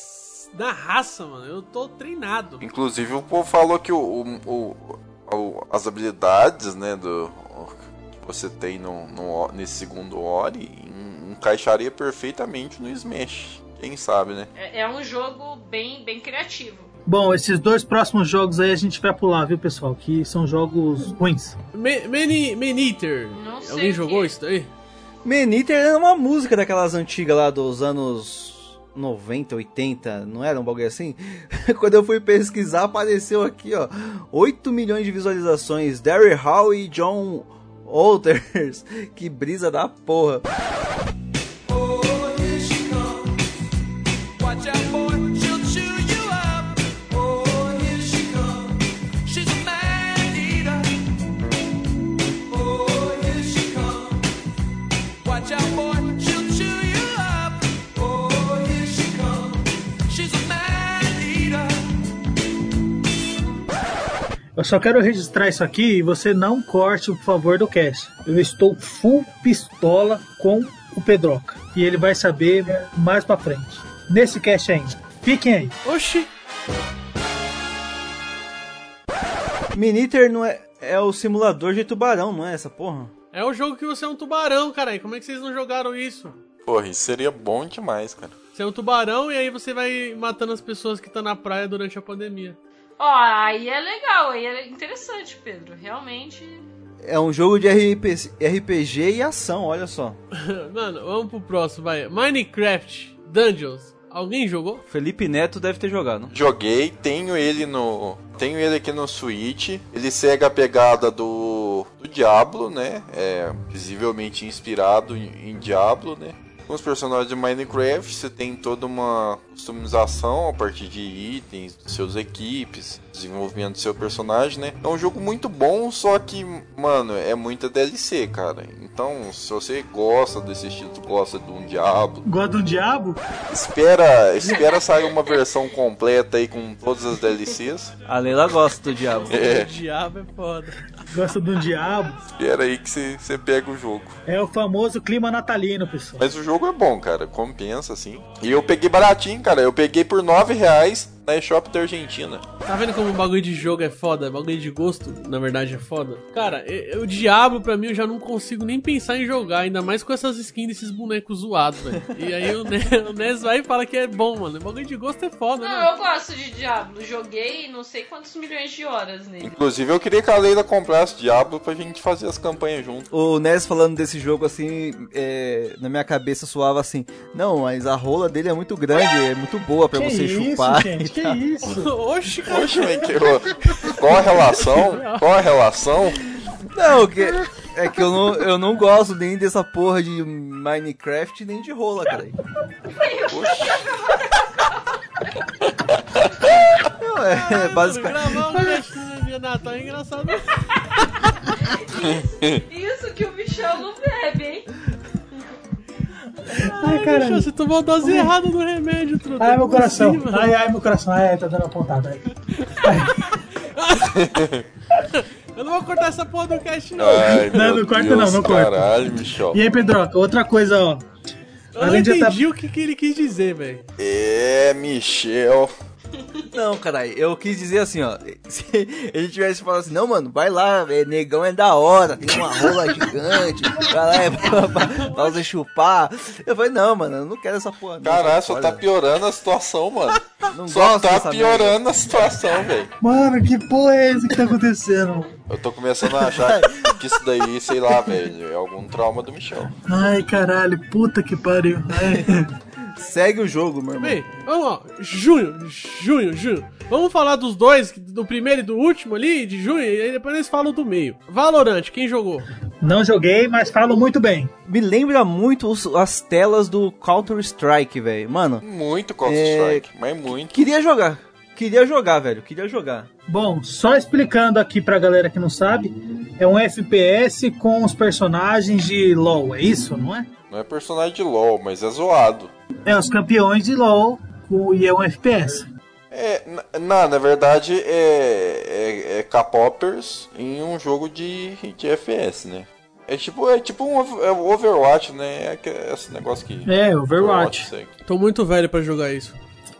na raça, mano. Eu tô treinado. Inclusive, o povo falou que o, o- o- o- as habilidades, né, do que você tem no, no- nesse segundo Ori encaixaria perfeitamente no Smash. Quem sabe, né? É, é um jogo bem, bem criativo. Bom, esses dois próximos jogos aí a gente vai pular, viu, pessoal? Que são jogos ruins. Ma- Mani- Maneater. Não sei Alguém jogou é. isso daí? Maneater era uma música daquelas antigas lá dos anos 90, 80, não era um bagulho assim? (laughs) Quando eu fui pesquisar, apareceu aqui, ó, 8 milhões de visualizações, Derry Hall e John Walters, (laughs) que brisa da porra. Eu só quero registrar isso aqui e você não corte, por favor, do cast. Eu estou full pistola com o Pedroca. E ele vai saber mais pra frente. Nesse cast ainda. Fiquem aí. Oxi. Maneater não é, é o simulador de tubarão, não é essa porra? É o jogo que você é um tubarão, caralho. Como é que vocês não jogaram isso? Porra, isso seria bom demais, cara. Você é um tubarão e aí você vai matando as pessoas que estão na praia durante a pandemia. Ó, aí é legal, aí é interessante, Pedro. Realmente. É um jogo de RP RPG e ação, olha só. (laughs) Mano, vamos pro próximo, vai. Minecraft Dungeons. Alguém jogou? Felipe Neto deve ter jogado. Joguei, tenho ele no. Tenho ele aqui no Switch. Ele segue a pegada do. do Diablo, né? É visivelmente inspirado em, em Diablo, né? Com os personagens de Minecraft, você tem toda uma customização a partir de itens, dos seus equipes, desenvolvimento do seu personagem, né? É um jogo muito bom, só que, mano, é muita DLC, cara. Então, se você gosta desse estilo, tu gosta de um Diablo, Gosta do diabo? espera, espera sair uma versão completa aí com todas as DLCs. A Leila gosta do diabo. É. O diabo é foda. Gosta do diabo? Espera aí que você você pega o jogo. É o famoso clima natalino, pessoal. Mas o jogo é bom, cara. Compensa, assim. E eu peguei baratinho, cara. Eu peguei por 9 reais na eShop da Argentina. Tá vendo como o bagulho de jogo é foda? Bagulho de gosto, na verdade, é foda? Cara, o Diablo, pra mim, eu já não consigo nem pensar em jogar, ainda mais com essas skins desses bonecos zoados, velho. E aí o Nes, (laughs) o Nes vai e fala que é bom, mano. O bagulho de gosto é foda, Não, né? eu gosto de Diablo. Joguei não sei quantos milhões de horas nele. Inclusive, eu queria que a Leila comprasse Diablo pra gente fazer as campanhas junto. O Nes falando desse jogo assim, é, na minha cabeça soava assim: Não, mas a rola dele é muito grande, é muito boa pra Que você isso, chupar. gente? Que isso? (laughs) Oxi, cara. Oxe, mas que... qual a relação? Qual a relação? Não, que, é que eu não, eu não gosto nem dessa porra de Minecraft nem de rola, cara. Não, é, basicamente. Gravar um de Natal é engraçado. Isso que o Michel não bebe, hein? Ai, caralho. você tomou a dose errada do remédio, truta. Ai, meu Como coração. assim? Ai, ai, meu coração. Ai, tá dando uma pontada. Ai. (laughs) Eu não vou cortar essa porra do cast, não. Ai, Não, não corta Deus, não, não corta. Caralho, Michel. E aí, Pedroca, outra coisa, ó. eu não tá- entendi o que, que ele quis dizer, velho. É, Michel. Não, caralho, eu quis dizer assim, ó. (laughs) Se ele tivesse falado assim, não, mano, vai lá, é, negão é da hora, tem uma rola gigante, vai lá é pra, pra, pra você chupar. Eu falei, não, mano, eu não quero essa porra. não, Caralho, só tá piorando a situação, mano. Não Só tá piorando a situação, velho. Mano, que porra é essa que tá acontecendo? Eu tô começando a achar que isso daí, sei lá, velho, é algum trauma do Michel. Ai, caralho, puta que pariu. Ai. (laughs) Segue o jogo, meu irmão. Bem, vamos lá. Junho, junho, junho. Vamos falar dos dois, do primeiro e do último ali, de junho, e aí depois eles falam do meio. Valorant, quem jogou? Não joguei, mas falo muito bem. Me lembra muito os- as telas do Counter-Strike, velho. Mano, Muito Counter-Strike, mas muito. queria jogar. Queria jogar, velho. Queria jogar. Bom, só explicando aqui pra galera que não sabe, é um FPS com os personagens de LoL, é isso, não é? Não é personagem de LoL, mas é zoado. É os campeões de LoL e é um FPS. É, na- na, verdade, é, é, é K-Poppers em um jogo de, de FPS, né? É tipo, é tipo um é Overwatch, né? É que- esse negócio que. É, Overwatch. segue. Tô muito velho pra jogar isso.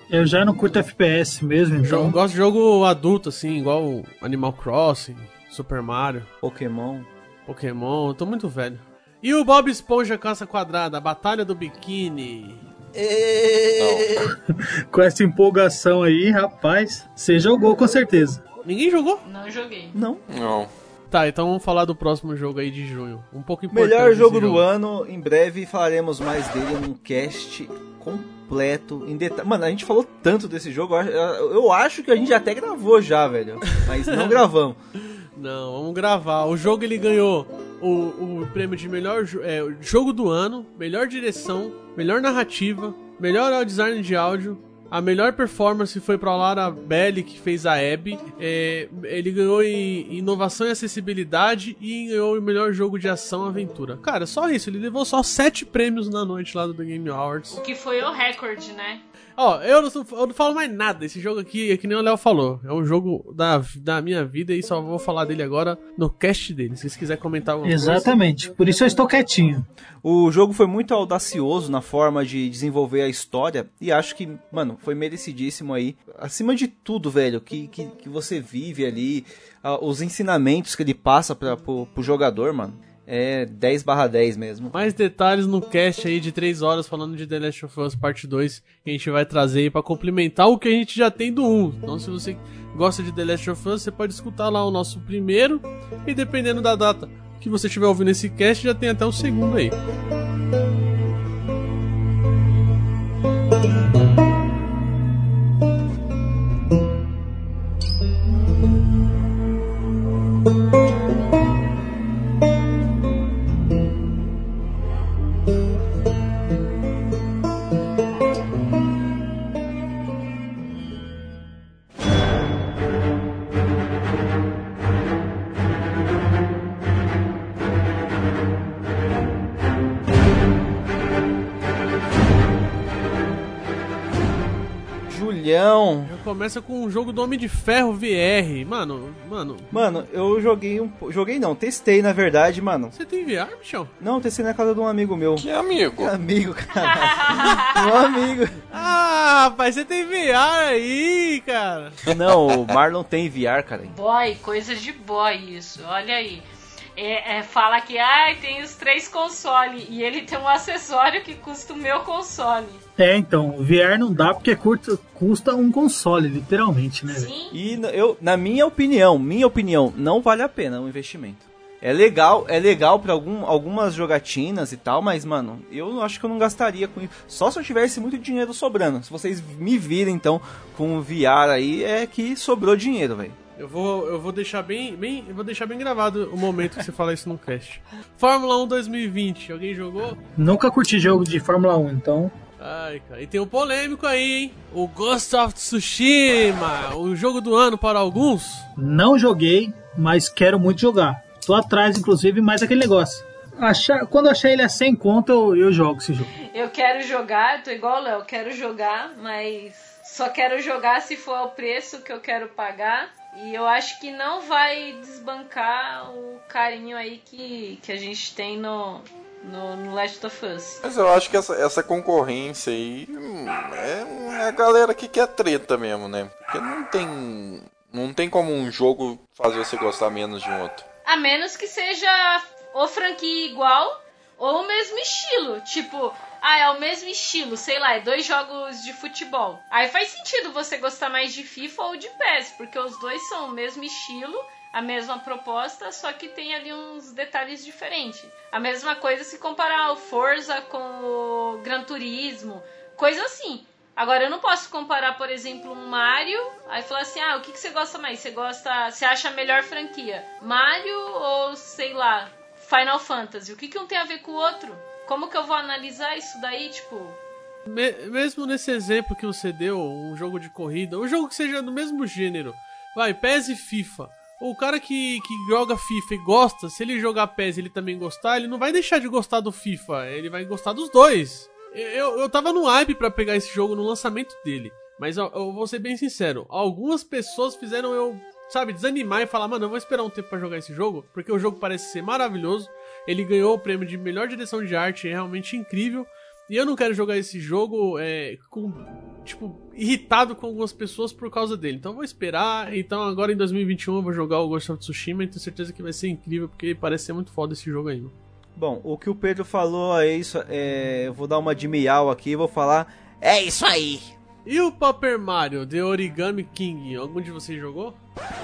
Eu já não curto FPS mesmo, Eu então. gosto de jogo adulto, assim, igual Animal Crossing, Super Mario, Pokémon. Pokémon. Eu tô muito velho. E o Bob Esponja Caça Quadrada, a Batalha do Biquíni. (laughs) Com essa empolgação aí, rapaz, você jogou com certeza. Ninguém jogou? Não joguei. Não. Não. Tá, então vamos falar do próximo jogo aí de junho. Um pouco importante. Melhor esse jogo do ano. Em breve falaremos mais dele num cast completo, em detalhe. Mano, a gente falou tanto desse jogo. eu acho- Eu acho que a gente até gravou já, velho. Mas não (laughs) gravamos. Não, vamos gravar. O jogo ele ganhou o, o prêmio de melhor é, jogo do ano, melhor direção, melhor narrativa, melhor design de áudio. A melhor performance foi pra Lara Belli, que fez a Abby. É, ele ganhou em inovação e acessibilidade e ganhou o melhor jogo de ação aventura. Cara, só isso. Ele levou só sete prêmios na noite lá do The Game Awards. O que foi o recorde, né? Ó, eu não, sou- eu não falo mais nada. Esse jogo aqui é que nem o Léo falou. É um jogo da, da minha vida e só vou falar dele agora no cast dele. Se vocês quiserem comentar alguma coisa. Exatamente. Por isso eu estou quietinho. O jogo foi muito audacioso na forma de desenvolver a história e acho que, mano, foi merecidíssimo aí. Acima de tudo, velho, que, que, que você vive ali, ah, os ensinamentos que ele passa pra, pro, pro jogador, mano, é 10 barra 10 mesmo. Mais detalhes no cast aí de 3 horas falando de The Last of Us Parte 2 que a gente vai trazer aí pra complementar o que a gente já tem do 1. Então se você gosta de The Last of Us, você pode escutar lá o nosso primeiro e dependendo da data que você estiver ouvindo esse cast, já tem até o segundo aí. Começa com um jogo do Homem de Ferro VR. Mano, mano. Mano, eu joguei um. Joguei não, testei na verdade, mano. Você tem VR, Michel? Não, testei na casa de um amigo meu. Que amigo? Que amigo, cara. (laughs) um amigo. Ah, rapaz, você tem VR aí, cara. Não, o Marlon tem VR, cara. Boy, coisa de boy isso. Olha aí. É, é, fala que ai tem os três consoles e ele tem um acessório que custa o meu console. É, então, o VR não dá porque curta- custa um console, literalmente, né? Sim. E eu, na minha opinião, minha opinião, não vale a pena o investimento. É legal, é legal para algum, algumas jogatinas e tal, mas mano, eu acho que eu não gastaria com isso. Só se eu tivesse muito dinheiro sobrando. Se vocês me virem então com o VR aí, é que sobrou dinheiro, velho. Eu vou, eu vou deixar bem, bem, eu vou deixar bem gravado o momento que você fala isso no cast. Fórmula 1 2020, alguém jogou? Nunca curti jogo de Fórmula 1, então. Ai, cara. E tem um polêmico aí, hein? O Ghost of Tsushima, o jogo do ano para alguns. Não joguei, mas quero muito jogar. Tô atrás, inclusive, mais aquele negócio. Achar, quando eu achar ele a 100 conto, eu, eu jogo esse jogo. Eu quero jogar, tô igual o Léo, quero jogar, mas só quero jogar se for o preço que eu quero pagar. E eu acho que não vai desbancar o carinho aí que, que a gente tem no, no, no Last of Us. Mas eu acho que essa, essa concorrência aí hum, é, é a galera que quer treta mesmo, né? Porque não tem. Não tem como um jogo fazer você gostar menos de um outro. A menos que seja ou franquia igual ou o mesmo estilo. Tipo, ah, é o mesmo estilo, sei lá, é dois jogos de futebol. Aí faz sentido você gostar mais de FIFA ou de PES, porque os dois são o mesmo estilo, a mesma proposta, só que tem ali uns detalhes diferentes. A mesma coisa se comparar o Forza com o Gran Turismo, coisa assim. Agora eu não posso comparar, por exemplo, um Mario, aí falar assim: "Ah, o que que você gosta mais? Você gosta, você acha a melhor franquia? Mario ou sei lá, Final Fantasy? O que que um tem a ver com o outro? Como que eu vou analisar isso daí, tipo, Me- mesmo nesse exemplo que você deu, um jogo de corrida, um jogo que seja do mesmo gênero, vai, PES e FIFA. O cara que, que joga FIFA e gosta, se ele jogar PES e ele também gostar, ele não vai deixar de gostar do FIFA, ele vai gostar dos dois. Eu, eu tava no hype pra pegar esse jogo no lançamento dele, mas eu, eu vou ser bem sincero, algumas pessoas fizeram eu, sabe, desanimar e falar, mano, eu vou esperar um tempo pra jogar esse jogo, porque o jogo parece ser maravilhoso, ele ganhou o prêmio de melhor direção de arte, é realmente incrível, e eu não quero jogar esse jogo é, com, tipo, irritado com algumas pessoas por causa dele. Então vou esperar. Então agora em 2021 eu vou jogar o Ghost of Tsushima e tenho certeza que vai ser incrível, porque parece ser muito foda esse jogo aí. Bom, o que o Pedro falou é isso. É, eu vou dar uma de miau aqui e vou falar. É isso aí! E o Paper Mario The Origami King? Algum de vocês jogou?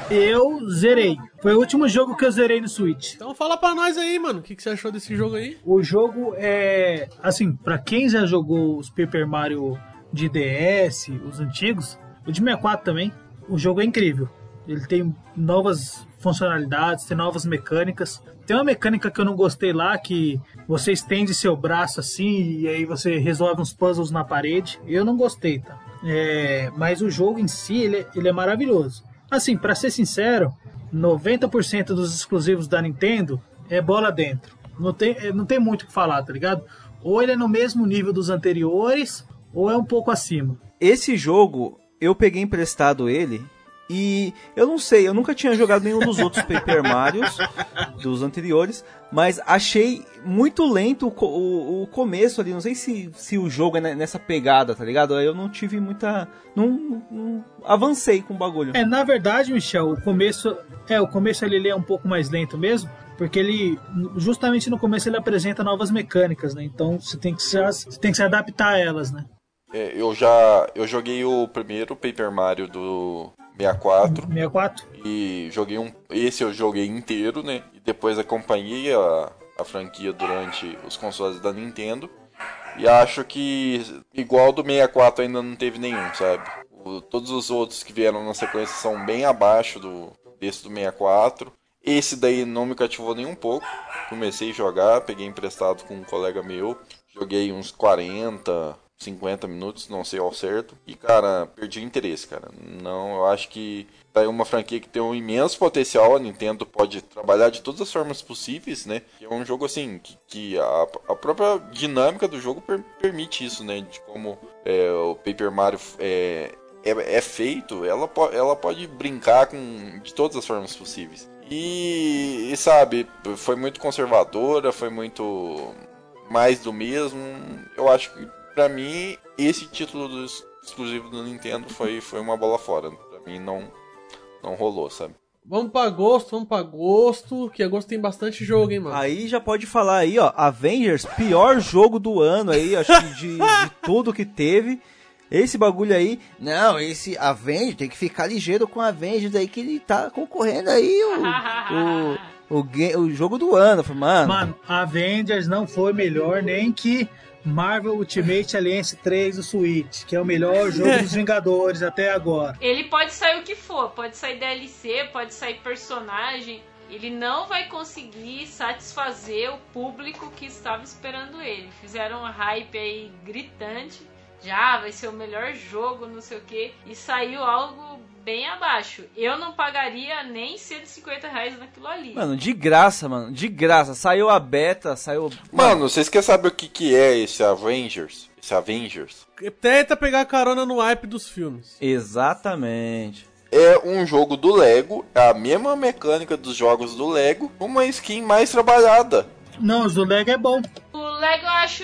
Eu zerei. Foi o último jogo que eu zerei no Switch. Então fala pra nós aí, mano. O que, que você achou desse jogo aí? O jogo é. Assim, pra quem já jogou os Paper Mario de DS, os antigos, o de 64 também, o jogo é incrível. Ele tem novas funcionalidades, tem novas mecânicas. Tem uma mecânica que eu não gostei lá, que você estende seu braço assim e aí você resolve uns puzzles na parede. Eu não gostei, tá? É, mas o jogo em si, ele, é- ele é maravilhoso. Assim, pra ser sincero, 90% dos exclusivos da Nintendo é bola dentro. Não tem, é, não tem muito o que falar, tá ligado? Ou ele é no mesmo nível dos anteriores, ou é um pouco acima. Esse jogo, eu peguei emprestado ele e eu não sei, eu nunca tinha jogado nenhum dos outros Paper (laughs) Marios dos anteriores, mas achei muito lento o, o- o começo ali. Não sei se, se o jogo é ne- nessa pegada, tá ligado? Aí Eu não tive muita. Não, não avancei com o bagulho. É, na verdade, Michel, o começo. É, o começo ele é um pouco mais lento mesmo, porque ele. Justamente no começo ele apresenta novas mecânicas, né? Então você tem que se, você tem que se adaptar a elas, né? É, eu já eu joguei o primeiro Paper Mario do 64 64. e joguei um esse eu joguei inteiro, né? E depois acompanhei a, a franquia durante os consoles da Nintendo. E acho que igual do 64 ainda não teve nenhum, sabe? O- todos os outros que vieram na sequência são bem abaixo do desse do 64. Esse daí não me cativou nem um pouco. Comecei a jogar, peguei emprestado com um colega meu. Joguei uns 40, 50 minutos, não sei ao certo. E, cara, perdi o interesse, cara. Não, eu acho que tá aí uma franquia que tem um imenso potencial. A Nintendo pode trabalhar de todas as formas possíveis, né? É um jogo, assim, que, que a, a própria dinâmica do jogo per- permite isso, né? De como é, o Paper Mario é, é, é feito, ela, ela pode brincar com de todas as formas possíveis. E, e, sabe, foi muito conservadora, foi muito mais do mesmo. Eu acho que pra mim esse título do ex- exclusivo do Nintendo foi, foi uma bola fora. Pra mim não não rolou, sabe? Vamos pra agosto, vamos pra agosto, que agosto tem bastante jogo, hein, mano. Aí já pode falar aí, ó, Avengers, pior jogo do ano aí, acho que de, (laughs) de tudo que teve. Esse bagulho aí, não, esse Avengers, tem que ficar ligeiro com Avengers aí, que ele tá concorrendo aí o, o, (laughs) o, o jogo do ano. Falei, Mano, Mano, Avengers não foi melhor nem que Marvel Ultimate Alliance 3 do Switch, que é o melhor (laughs) jogo dos Vingadores até agora. Ele pode sair o que for, pode sair DLC, pode sair personagem. Ele não vai conseguir satisfazer o público que estava esperando ele. Fizeram um hype aí gritante. Já vai ser o melhor jogo, não sei o que. E saiu algo bem abaixo. Eu não pagaria nem 150 reais naquilo ali. mano, de graça, mano, de graça. Saiu a beta, saiu. Mano, vocês querem saber o que, que é esse Avengers? Esse Avengers? Tenta pegar carona no hype dos filmes. Exatamente. É um jogo do Lego, é a mesma mecânica dos jogos do Lego, uma skin mais trabalhada. Não, o Zulega é bom. O Lego eu acho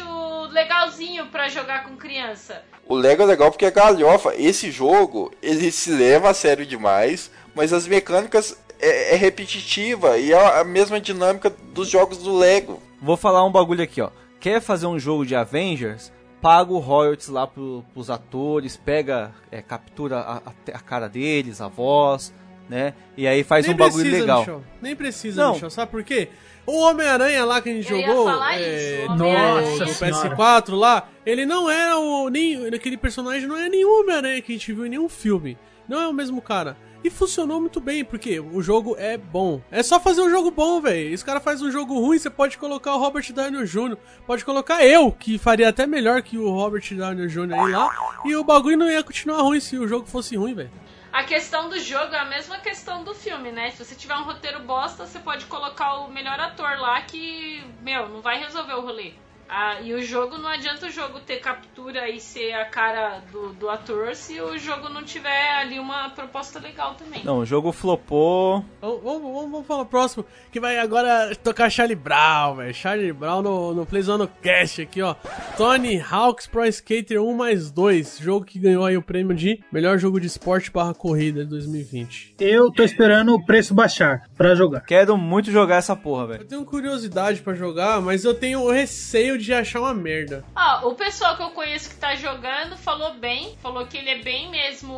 legalzinho pra jogar com criança. O Lego é legal porque é galhofa. Esse jogo, ele se leva a sério demais, mas as mecânicas é, é repetitiva e é a mesma dinâmica dos jogos do Lego. Vou falar um bagulho aqui, ó. Quer fazer um jogo de Avengers? Paga o royalties lá pro, pros atores, pega, é, captura a, a- cara deles, a voz, né? E aí faz Nem um bagulho legal. Michel. Nem precisa, Não. Michel. Sabe por quê? O Homem-Aranha lá que a gente Eu ia jogou falar é, isso, o no, Homem-Aranha. no PS4 lá, ele não era o. Nem, aquele personagem não é nenhum Homem-Aranha que a gente viu em nenhum filme. Não é o mesmo cara. E funcionou muito bem, porque o jogo é bom. É só fazer um jogo bom, velho. Esse cara faz um jogo ruim, você pode colocar o Robert Downey Jr., pode colocar eu, que faria até melhor que o Robert Downey Jr. aí lá, e o bagulho não ia continuar ruim se o jogo fosse ruim, velho. A questão do jogo é a mesma questão do filme, né? Se você tiver um roteiro bosta, você pode colocar o melhor ator lá que, meu, não vai resolver o rolê. Ah, e o jogo, não adianta o jogo ter captura e ser a cara do, do ator se o jogo não tiver ali uma proposta legal também. Não, o jogo flopou. Vamos, vamos, vamos, falar o próximo, que vai agora tocar Charlie Brown, velho. Charlie Brown no, no Playzone Cast aqui, ó. Tony Hawk's Pro Skater 1 mais 2, jogo que ganhou aí o prêmio de melhor jogo de esporte barra corrida de 2020. Eu tô esperando o preço baixar pra jogar. Quero muito jogar essa porra, Eu velho. tenho curiosidade pra jogar, mas eu tenho receio de achar uma merda. Ó, o pessoal que eu conheço que tá jogando falou bem, falou que ele é bem mesmo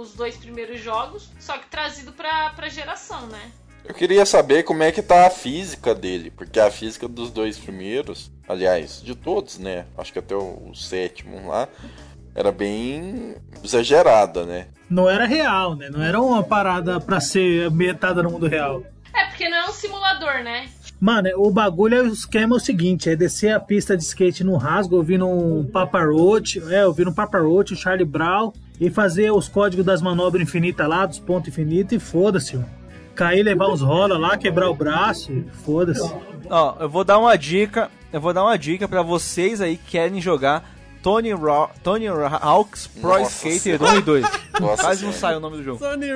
os dois primeiros jogos, só que trazido pra, pra geração, né? Eu queria saber como é que tá a física dele, porque a física dos dois primeiros, aliás, de todos, né? Acho que até o, o sétimo lá, era bem exagerada, né? Não era real, né? Não era uma parada pra ser ambientada no mundo real. É porque não é um simulador, né? Mano, o bagulho é o esquema é o seguinte, é descer a pista de skate no rasgo, ouvindo um Papa Roach, é, ouvindo um Papa Roach, o Charlie Brown, e fazer os códigos das manobras infinitas lá, dos pontos infinitos, e foda-se, mano. Cair, levar uns rola lá, quebrar o braço, foda-se. Ó, eu vou dar uma dica. Eu vou dar uma dica pra vocês aí que querem jogar Tony, Ro Tony Hawk's Pro Nossa Skater Senhora. 1 e 2. Nossa Quase não sai o nome do jogo. Tony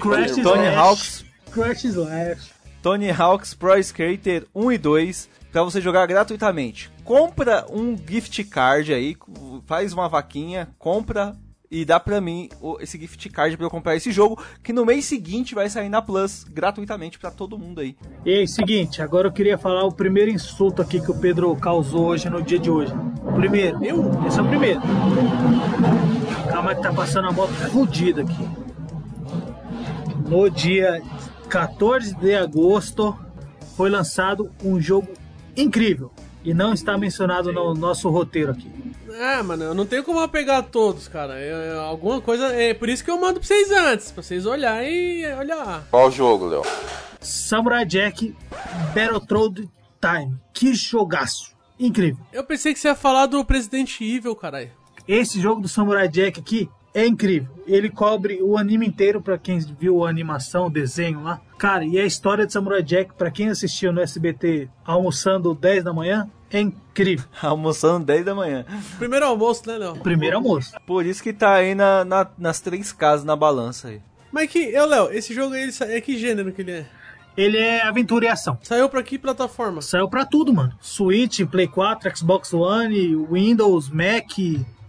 Tony, Tony. Hawk's Crash Slash. Tony Hawk's Pro Skater 1 e 2 pra você jogar gratuitamente. Compra um gift card aí, faz uma vaquinha, compra e dá pra mim esse gift card pra eu comprar esse jogo, que no mês seguinte vai sair na Plus gratuitamente pra todo mundo aí. E aí, seguinte, agora eu queria falar o primeiro insulto aqui que o Pedro causou hoje no dia de hoje. Primeiro. Eu? Esse é o primeiro. Calma que tá passando a moto fodida aqui. No dia 14 de agosto foi lançado um jogo incrível. E não está mencionado no nosso roteiro aqui. É, mano, eu não tenho como apegar todos, cara. Eu- eu- alguma coisa. É por isso que eu mando pra vocês antes, pra vocês olharem e olhar. Qual jogo, Léo? Samurai Jack Battletoad Time. Que jogaço. Incrível. Eu pensei que você ia falar do Resident Evil, caralho. Esse jogo do Samurai Jack aqui é incrível. Ele cobre o anime inteiro pra quem viu a animação, o desenho lá. Cara, e a história de Samurai Jack, pra quem assistiu no SBT almoçando 10 da manhã, é incrível. (laughs) Almoçando 10 da manhã. Primeiro almoço, né, Léo? Primeiro almoço. Por isso que tá aí na, na- nas três casas na balança aí. Mas que, eu, Léo, esse jogo aí, é que gênero que ele é? Ele é aventura e ação. Saiu pra que plataforma? Saiu pra tudo, mano. Switch, Play 4, Xbox One, Windows, Mac.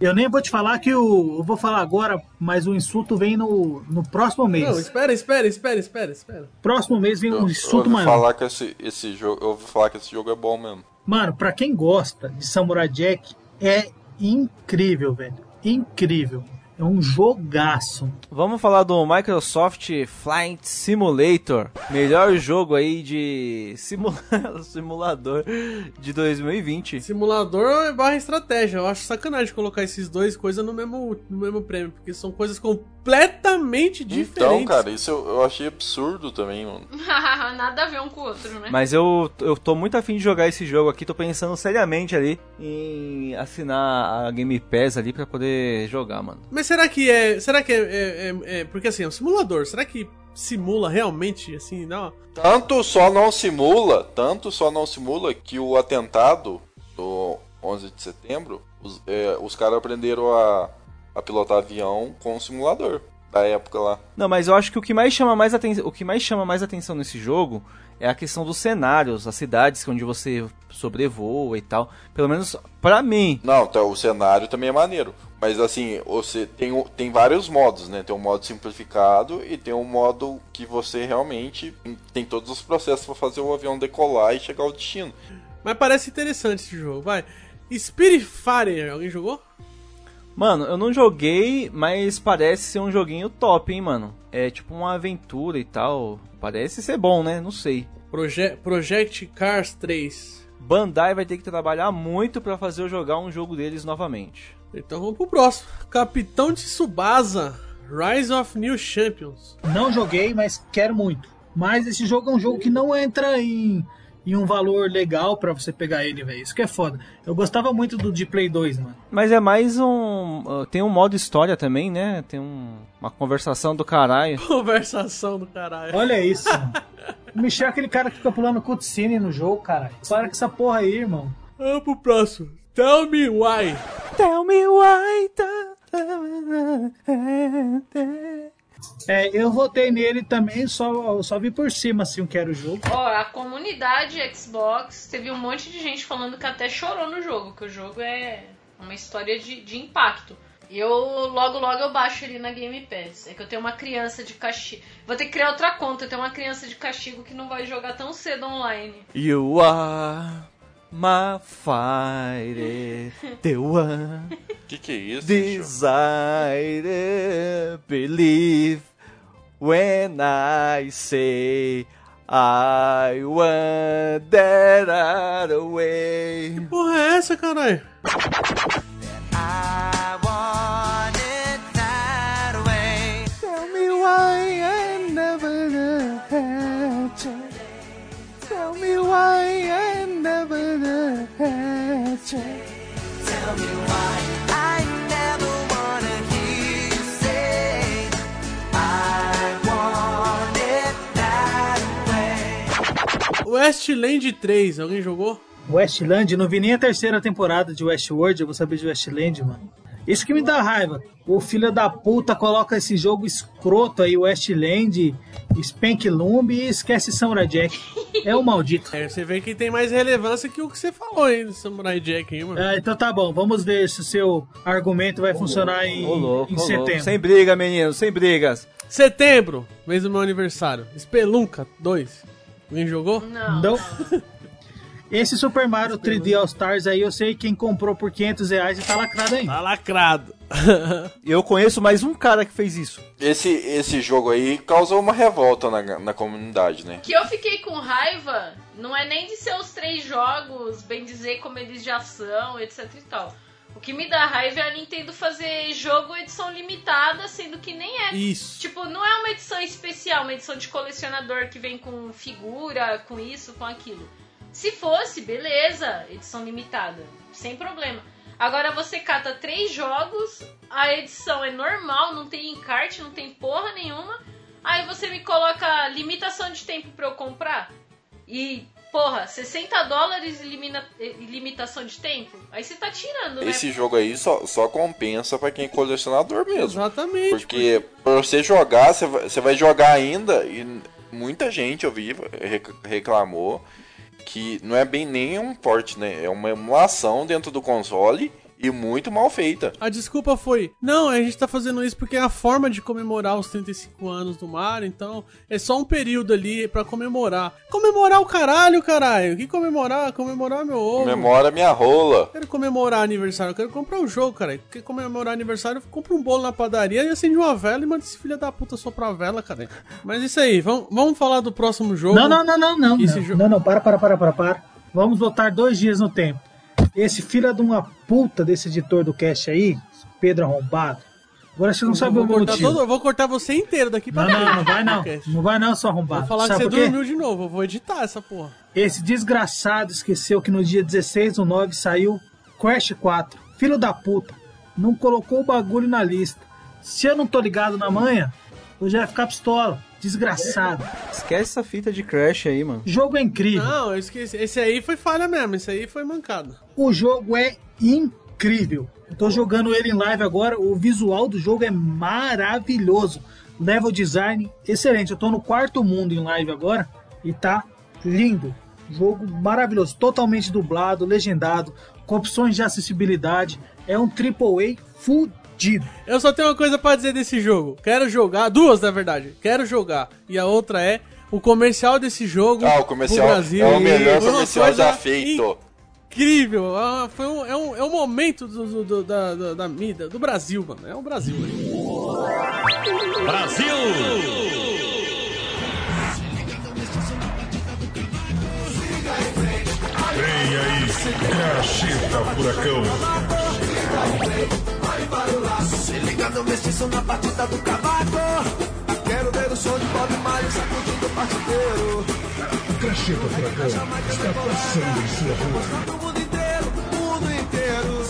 Eu nem vou te falar que o. Eu vou falar agora, mas o insulto vem no, no próximo mês. Não, espera, espera, espera, espera, espera. Próximo mês vem um Eu insulto ouvi maior. falar que esse, esse jogo, eu ouvi falar que esse jogo é bom mesmo. Mano, pra quem gosta de Samurai Jack, é incrível, velho. Incrível. É um jogaço. Vamos falar do Microsoft Flight Simulator, melhor jogo aí de simu- (laughs) simulador de 2020. Simulador barra estratégia. Eu acho sacanagem colocar esses dois coisas no mesmo, no mesmo prêmio, porque são coisas completamente diferentes. Então, cara, isso eu, eu achei absurdo também, mano. (laughs) Nada a ver um com o outro, né? Mas eu, eu tô muito afim de jogar esse jogo aqui, tô pensando seriamente ali em assinar a Game Pass ali pra poder jogar, mano. Mas será que é. Será que é, é- é- é- Porque assim, é um simulador. Será que simula realmente, assim, não? Tanto só não simula, tanto só não simula que o atentado do 11 de setembro, os, é, os caras aprenderam a, a pilotar avião com o simulador da época lá. Não, mas eu acho que o que mais chama mais atenção, o que mais chama mais atenção nesse jogo é a questão dos cenários, as cidades onde você sobrevoa e tal. Pelo menos pra mim. Não, então, o cenário também é maneiro. Mas assim, você tem, o- tem vários modos, né? Tem um modo simplificado e tem um modo que você realmente tem todos os processos para fazer o avião decolar e chegar ao destino. Mas parece interessante esse jogo, vai. Spiritfarer, alguém jogou? Mano, eu não joguei, mas parece ser um joguinho top, hein, mano. É tipo uma aventura e tal. Parece ser bom, né? Não sei. Proje Project Cars 3. Bandai vai ter que trabalhar muito pra fazer eu jogar um jogo deles novamente. Então vamos pro próximo. Capitão de Tsubasa. Rise of New Champions. Não joguei, mas quero muito. Mas esse jogo é um jogo que não entra em, em um valor legal pra você pegar ele, velho. Isso que é foda. Eu gostava muito do de Play 2, mano. Mas é mais um. uh, Tem um modo história também, né? Tem um- uma conversação do caralho. (laughs) Conversação do caralho. Olha isso, (laughs) mano. O Michel é aquele cara que fica pulando cutscene no jogo, caralho. Para com essa porra aí, irmão. Vamos pro próximo. Tell me why. Tell me why. É, eu votei nele também, só, só vi por cima, assim, o que era o jogo. Ó, a comunidade Xbox teve um monte de gente falando que até chorou no jogo, que o jogo é uma história de, de impacto. E eu logo logo eu baixo ele na Game Pass. É que eu tenho uma criança de castigo. Vou ter que criar outra conta. Eu tenho uma criança de castigo que não vai jogar tão cedo online. You are my fire, the (laughs) one Que que é isso? desire, believe when I say I want that out away. Porra, é essa, caralho? Tell me why I never had you. Tell me why I. Westland 3, alguém jogou? Westland, não vi nem a terceira temporada de Westworld, eu vou saber de Westland, mano. Isso que me dá raiva. O filho da puta coloca esse jogo escroto aí, Westland, Spank Lumb e esquece Samurai Jack. É o maldito. É, você vê que tem mais relevância que o que você falou aí do Samurai Jack, hein, mano? É, então tá bom, vamos ver se o seu argumento vai funcionar em, Ô louco, em ô louco. setembro. Sem briga, menino, sem brigas. Setembro, mês do meu aniversário. Spelunca 2. Alguém jogou? Não. Não. (laughs) Esse Super Mario 3D All Stars aí, eu sei quem comprou por 500 reais e tá lacrado ainda. Tá lacrado. (laughs) Eu conheço mais um cara que fez isso. Esse, esse jogo aí causou uma revolta na, na comunidade, né? que eu fiquei com raiva não é nem de ser os três jogos, bem dizer como eles já são, etc e tal. O que me dá raiva é a Nintendo fazer jogo edição limitada, sendo que nem é. Isso. Tipo, não é uma edição especial, uma edição de colecionador que vem com figura, com isso, com aquilo. Se fosse, beleza, edição limitada, sem problema. Agora você cata três jogos, a edição é normal, não tem encarte, não tem porra nenhuma. Aí você me coloca limitação de tempo pra eu comprar. E, porra, 60 dólares e limina- e limitação de tempo? Aí você tá tirando, né? Esse jogo aí só, só compensa pra quem é colecionador mesmo. Exatamente. Porque pra você jogar, você vai, você vai jogar ainda e muita gente eu vi rec- reclamou que não é bem nem um port, né? É uma emulação dentro do console e muito mal feita. A desculpa foi: não, a gente tá fazendo isso porque é a forma de comemorar os 35 anos do Mario, então é só um período ali pra comemorar. Comemorar o caralho, caralho! Que comemorar? Comemorar meu ovo. Memora minha rola. Quero comemorar aniversário, eu quero comprar o jogo, cara. Quer comemorar aniversário, compra um bolo na padaria e acende uma vela e manda esse filho da puta soprar a vela, cara. Mas isso aí, vamos, vamos falar do próximo jogo. Não, não, não, não, não. Esse Não, jogo- não, não, para, para, para, para, para. Vamos voltar dois dias no tempo. Esse filho de uma puta desse editor do cast aí, Pedro Arrombado. Agora você não Eu sabe o motivo. todo- eu vou cortar você inteiro daqui pra Não, não, não vai não. Não vai não, seu arrombado. Vou falar Sabe que você dormiu de novo, eu vou editar essa porra. Esse desgraçado esqueceu que no dia 16 do 9 saiu Crash 4. Filho da puta. Não colocou o bagulho na lista. Se eu não tô ligado na manhã, eu já ia ficar pistola. Desgraçado. Esquece essa fita de Crash aí, mano. Jogo é incrível. Não, eu esqueci. Esse aí foi falha mesmo, esse aí foi mancado. O jogo é incrível. Eu tô jogando ele em live agora. O visual do jogo é maravilhoso. Level design excelente. Eu tô no quarto mundo em live agora e tá lindo. Jogo maravilhoso, totalmente dublado, legendado, com opções de acessibilidade. É um AAA fudido. Eu só tenho uma coisa pra dizer desse jogo. Quero jogar, duas na verdade. Quero jogar. E a outra é o comercial desse jogo. Ah, o comercial Brasil. é o melhor comercial já feito. Incrível. Ah, foi um, é, um, é um momento do, do, do- da, da, da mídia, do Brasil, mano. É o Brasil. Brasil! Vem aí, Cacheta Furacão. Se liga no mestiço na batida do cavaco. Quero ver o som de Bob Marley sacudindo o partideiro. Cacheta Furacão está passando em sua rua. O mundo inteiro, o mundo inteiro.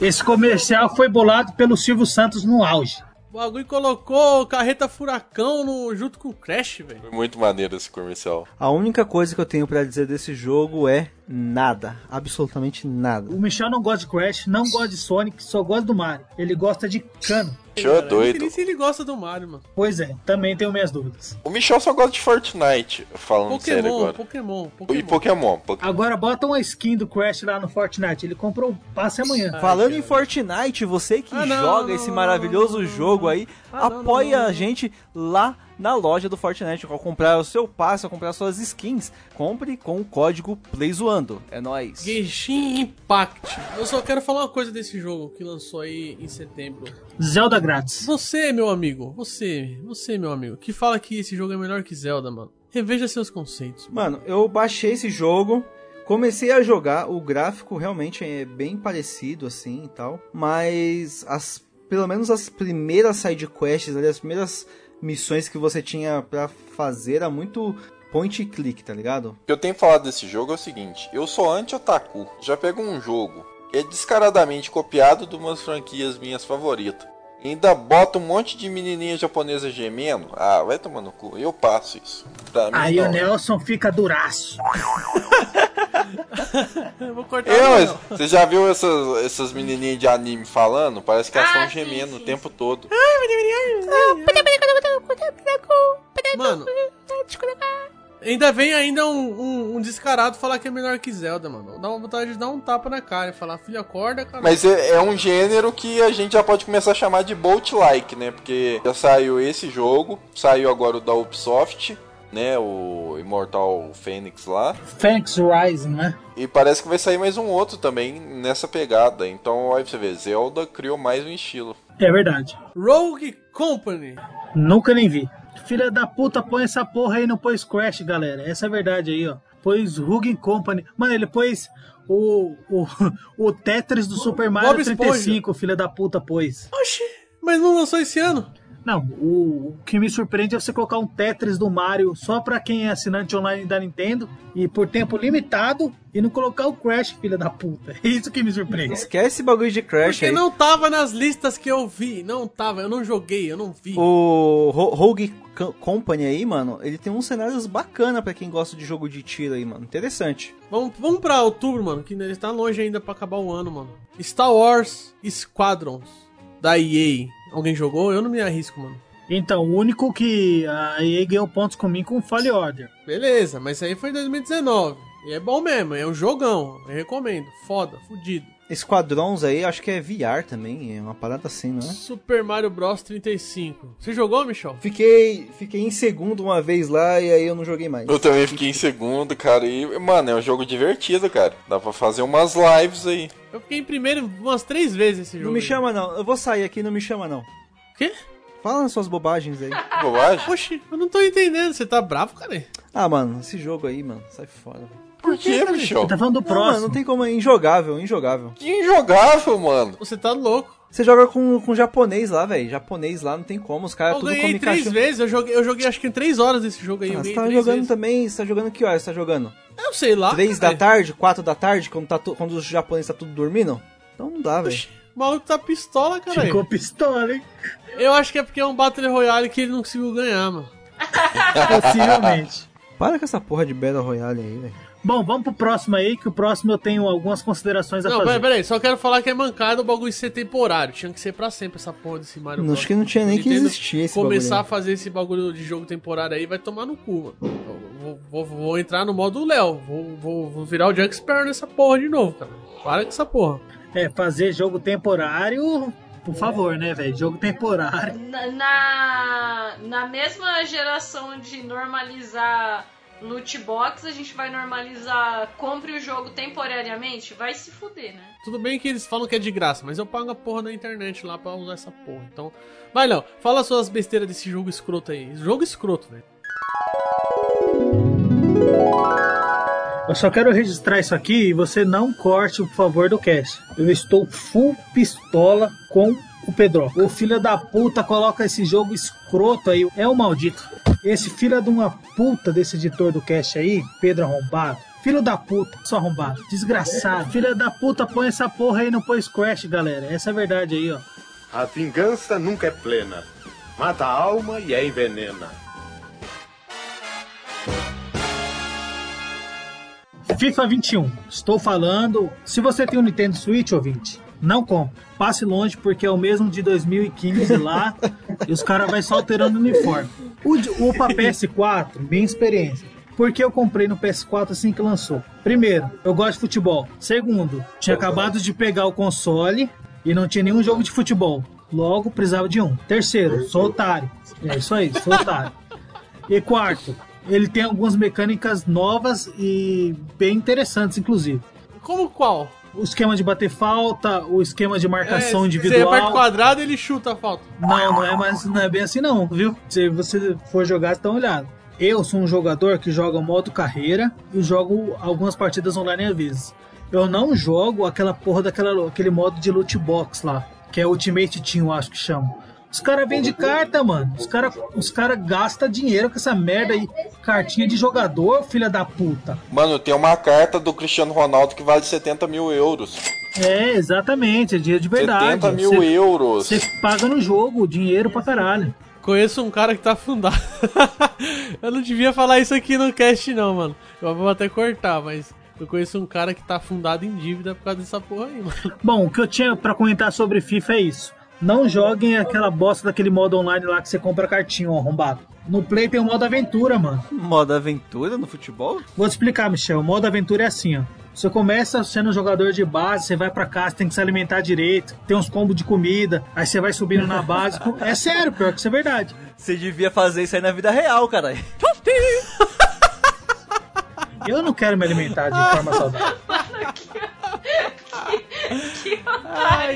Esse comercial foi bolado pelo Silvio Santos no auge. O bagulho colocou carreta furacão no, junto com o Crash, velho. Foi muito maneiro esse comercial. A única coisa que eu tenho pra dizer desse jogo é nada. Absolutamente nada. O Michel não gosta de Crash, não gosta de Sonic, só gosta do Mario. Ele gosta de cano. Michel é Eu não sei doido. nem se ele gosta do Mario, mano. Pois é, também tenho minhas dúvidas. O Michel só gosta de Fortnite, falando sério Pokémon, agora. Pokémon, E Pokémon. Pokémon. Pokémon. Agora bota uma skin do Crash lá no Fortnite. Ele comprou o passe amanhã. Falando em Fortnite, você que Ah, não, joga não, esse não, maravilhoso não, não, jogo aí, Ah, apoia não, não, a gente lá na loja do Fortnite. Ao comprar o seu passe, ao comprar suas skins, compre com o código PLAYZOANDO. É nóis. Genshin Impact. Eu só quero falar uma coisa desse jogo que lançou aí em setembro. Zelda grátis. Você, meu amigo, você, você, meu amigo, que fala que esse jogo é melhor que Zelda, mano. Reveja seus conceitos. Mano, eu baixei esse jogo, comecei a jogar, o gráfico realmente é bem parecido assim e tal, mas as pelo menos as primeiras side quests, ali, as primeiras missões que você tinha pra fazer era muito point click, tá ligado? O que eu tenho falado desse jogo é o seguinte: eu sou anti-otaku. Já pego um jogo que é descaradamente copiado de umas franquias minhas favoritas. E ainda bota um monte de menininha japonesa gemendo. Ah, vai tomar no cu. Eu passo isso. Pra mim, Aí não. o Nelson fica duraço. (laughs) Eu vou cortar Eu, o mas Léo. você já viu essas, essas menininhas de anime falando? Parece que elas Ah, estão sim, gemendo sim, o tempo todo. Mano, ainda vem ainda um, um- um descarado falar que é melhor que Zelda, mano. Dá uma vontade de dar um tapa na cara e falar, filho, acorda, cara. Mas é, é um gênero que a gente já pode começar a chamar de Bolt-like, né? Porque já saiu esse jogo, saiu agora o da Ubisoft, né? O Immortal Phoenix lá. Phoenix Rising, né? E parece que vai sair mais um outro também nessa pegada. Então, aí você vê, Zelda criou mais um estilo. É verdade. Rogue Company. Nunca nem vi. Filha da puta, põe essa porra aí, não pôs Crash, galera. Essa é a verdade aí, ó. Pôs Hugging Company. Mano, ele pôs o, o, (laughs) o Tetris do Super Mario Bob Esponja. 35, filha da puta, pôs. Oxi, mas não lançou esse ano? Não, o, o que me surpreende é você colocar um Tetris do Mario só pra quem é assinante online da Nintendo e por tempo limitado e não colocar o Crash, filha da puta. É (laughs) isso que me surpreende. Esquece esse bagulho de Crash Porque aí. não tava nas listas que eu vi. Não tava, eu não joguei, eu não vi. O Ro- Rogue Co- Company aí, mano, ele tem uns cenários bacana pra quem gosta de jogo de tiro aí, mano. Interessante. Vamos, vamos pra outubro, mano, que ele tá longe ainda pra acabar o ano, mano. Star Wars Squadrons, da EA. Alguém jogou? Eu não me arrisco, mano. Então, o único que a EA ganhou pontos comigo com o Fallen Order. Beleza, mas isso aí foi em 2019. E é bom mesmo, é um jogão. Eu recomendo. Foda, fudido. Esquadrons aí, acho que é VR também, é uma parada assim, não é? Super Mario Bros 35. Você jogou, Michel? Fiquei, fiquei em segundo uma vez lá e aí eu não joguei mais. Eu também fiquei em segundo, cara. E, mano, é um jogo divertido, cara. Dá pra fazer umas lives aí. Eu fiquei em primeiro umas três vezes esse jogo. Não me aí. chama não, eu vou sair aqui, não me chama não. Quê? Fala nas suas bobagens aí. Bobagem? Oxi, eu não tô entendendo. Você tá bravo, cara? Ah, mano, esse jogo aí, mano, sai fora. velho. Por que, Michel? Você tá falando do Não, mano, próximo. não tem como, é injogável, injogável. Que injogável, mano. Você tá louco. Você joga com, com japonês lá, velho. Japonês lá não tem como, os caras eu tudo ganhei três cachorro. vezes. Eu joguei, eu joguei acho que em três horas esse jogo aí. Ah, você tá três jogando vezes. também, você tá jogando que horas você tá jogando? Eu sei lá. Três da tarde, quatro da tarde, quando, tá tu- quando os japoneses tá tudo dormindo? Então não dá, velho. O maluco tá pistola, cara. Ficou pistola, hein? Eu acho que é porque é um Battle Royale que ele não conseguiu ganhar, mano. (laughs) Possivelmente. Para com essa porra de Battle Royale aí, velho. Bom, vamos pro próximo aí, que o próximo eu tenho algumas considerações a Não, fazer. peraí, peraí, só quero falar que é mancada o bagulho ser temporário. Tinha que ser pra sempre essa porra desse Mario Não, Bros. acho que não tinha nem que existir esse Começar bagulho a fazer esse bagulho de jogo temporário aí vai tomar no cu, mano. Vou, vou- vou entrar no modo Léo. Vou, vou- vou virar o Junk Sparrow nessa porra de novo, cara. Para com essa porra. É, fazer jogo temporário, por favor, né, velho? Jogo temporário. Na, na, na mesma geração de normalizar loot box, a gente vai normalizar compre o jogo temporariamente? Vai se fuder, né? Tudo bem que eles falam que é de graça, mas eu pago a porra da internet lá pra usar essa porra. Então, vai Léo, fala suas besteiras desse jogo escroto aí. Jogo escroto, velho. Eu só quero registrar isso aqui e você não corte, por favor, do cast. Eu estou full pistola com o Pedro. O filho da puta coloca esse jogo escroto aí. É o maldito. Esse filho de uma puta desse editor do cast aí, Pedro Arrombado. Filho da puta, só arrombado. Desgraçado. Filho da puta, põe essa porra aí no Pois Crash, galera. Essa é a verdade aí, ó. A vingança nunca é plena. Mata a alma e a envenena. FIFA 21. Estou falando. Se você tem um Nintendo Switch, ouvinte, não compre. Passe longe porque é o mesmo de 2015 lá e os caras vão só alterando o uniforme. O, o pra PS4, minha experiência. Por que eu comprei no PS4 assim que lançou? Primeiro, eu gosto de futebol. Segundo, tinha acabado de pegar o console e não tinha nenhum jogo de futebol. Logo, precisava de um. Terceiro, sou otário. É isso aí, sou otário. E quarto, ele tem algumas mecânicas novas e bem interessantes, inclusive. Como qual? O esquema de bater falta, o esquema de marcação É, individual. Você o quadrado ele chuta a falta. Não, não é, mais, não é bem assim não, viu? Se você for jogar, você dá uma olhada. Eu sou um jogador que joga modo carreira e jogo algumas partidas online às vezes. Eu não jogo aquela porra daquela aquele modo de loot box lá, que é Ultimate Team, eu acho que chama. Os caras vendem carta, mano. Os caras os cara gastam dinheiro com essa merda aí. Cartinha de jogador, filha da puta. Mano, tem uma carta do Cristiano Ronaldo que vale 70 mil euros. É, exatamente, é dinheiro de verdade. 70 mil Você- euros. Você paga no jogo, dinheiro pra caralho. Conheço um cara que tá afundado. (laughs) eu não devia falar isso aqui no cast, não, mano. Eu vou até cortar, mas eu conheço um cara que tá afundado em dívida por causa dessa porra aí, mano. Bom, o que eu tinha pra comentar sobre FIFA é isso. Não joguem aquela bosta daquele modo online lá que você compra cartinha, ó, arrombado. No Play tem o modo aventura, mano. Modo aventura no futebol? Vou te explicar, Michel. O modo aventura é assim, ó. Você começa sendo um jogador de base, você vai pra casa, tem que se alimentar direito, tem uns combos de comida, aí você vai subindo na base. É sério, pior que isso é verdade. Você devia fazer isso aí na vida real, caralho. Eu não quero me alimentar de forma saudável. (laughs)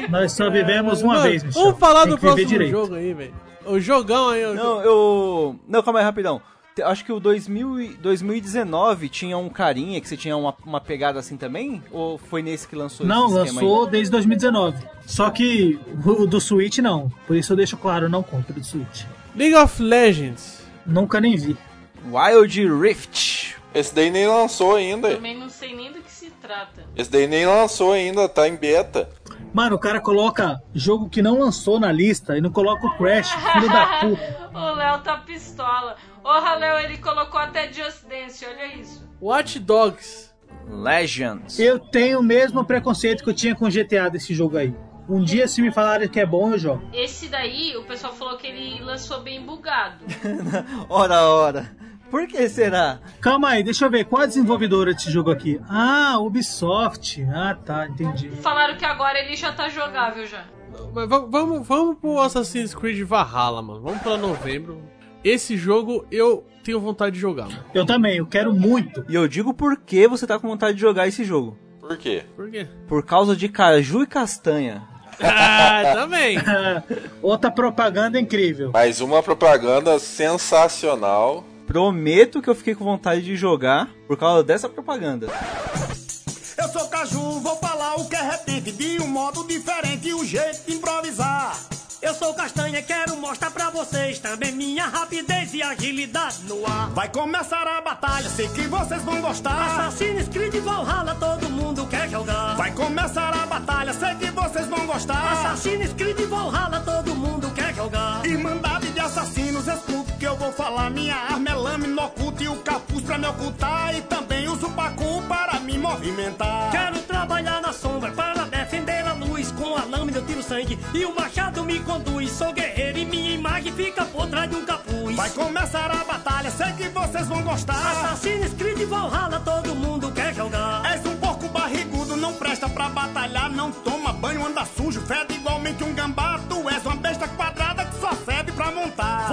Nós só vivemos uma Mano, vez, Michel. Vamos falar Tem do que próximo direito. jogo aí, velho. O jogão aí. o Não, eu. Não, calma aí, rapidão. acho que o 2000, e- 2019 tinha um carinha que você tinha uma, uma pegada assim também? Ou foi nesse que lançou Não, esse esquema lançou desde 2019. Só que o do Switch não. Por isso eu deixo claro, não compro do Switch. League of Legends. Nunca nem vi. Wild Rift. Esse daí nem lançou ainda. Também não sei nem do que trata. Esse daí nem lançou ainda, tá em beta. Mano, o cara coloca jogo que não lançou na lista e não coloca o Crash, filho da (laughs) puta. o Léo tá pistola. Porra, Léo, ele colocou até Just Dance, olha isso. Watch Dogs. Legends. Eu tenho o mesmo preconceito que eu tinha com o GTA desse jogo aí. Um dia, se me falarem que é bom, eu jogo. Esse daí, o pessoal falou que ele lançou bem bugado. (laughs) Ora, ora. Por que será? Calma aí, deixa eu ver. Qual a desenvolvedora desse jogo aqui? Ah, Ubisoft. Ah, tá, entendi. Falaram que agora ele já tá jogável já. Mas va- vamos, vamos pro Assassin's Creed Valhalla, mano. Vamos pra novembro. Esse jogo eu tenho vontade de jogar, mano. Eu também, eu quero muito. E eu digo por que você tá com vontade de jogar esse jogo. Por quê? Por quê? Por causa de caju e castanha. Ah, também. (laughs) Outra propaganda incrível. Mais uma propaganda sensacional. Prometo que eu fiquei com vontade de jogar por causa dessa propaganda. Eu sou Caju, vou falar o que é repente de um modo diferente, um jeito de improvisar. Eu sou Castanha, quero mostrar pra vocês também minha rapidez e agilidade no ar. Vai começar a batalha, sei que vocês vão gostar. Assassin's Creed Valhalla, todo mundo quer jogar. Vai começar a batalha, sei que vocês vão gostar. Assassin's Creed Valhalla, todo mundo quer jogar. Irmandade de vou falar. Minha arma é lâmina oculta e o capuz pra me ocultar. E também uso o pacu para me movimentar. Quero trabalhar na sombra para defender a luz. Com a lâmina eu tiro sangue e o machado me conduz. Sou guerreiro e minha imagem fica por trás de um capuz. Vai começar a batalha, sei que vocês vão gostar. Assassin's Creed Valhalla, todo mundo quer jogar. És um porco barrigudo, não presta pra batalhar. Não toma banho, anda sujo, fede igualmente um gambá. Tu és uma besta quadrada que só serve pra montar.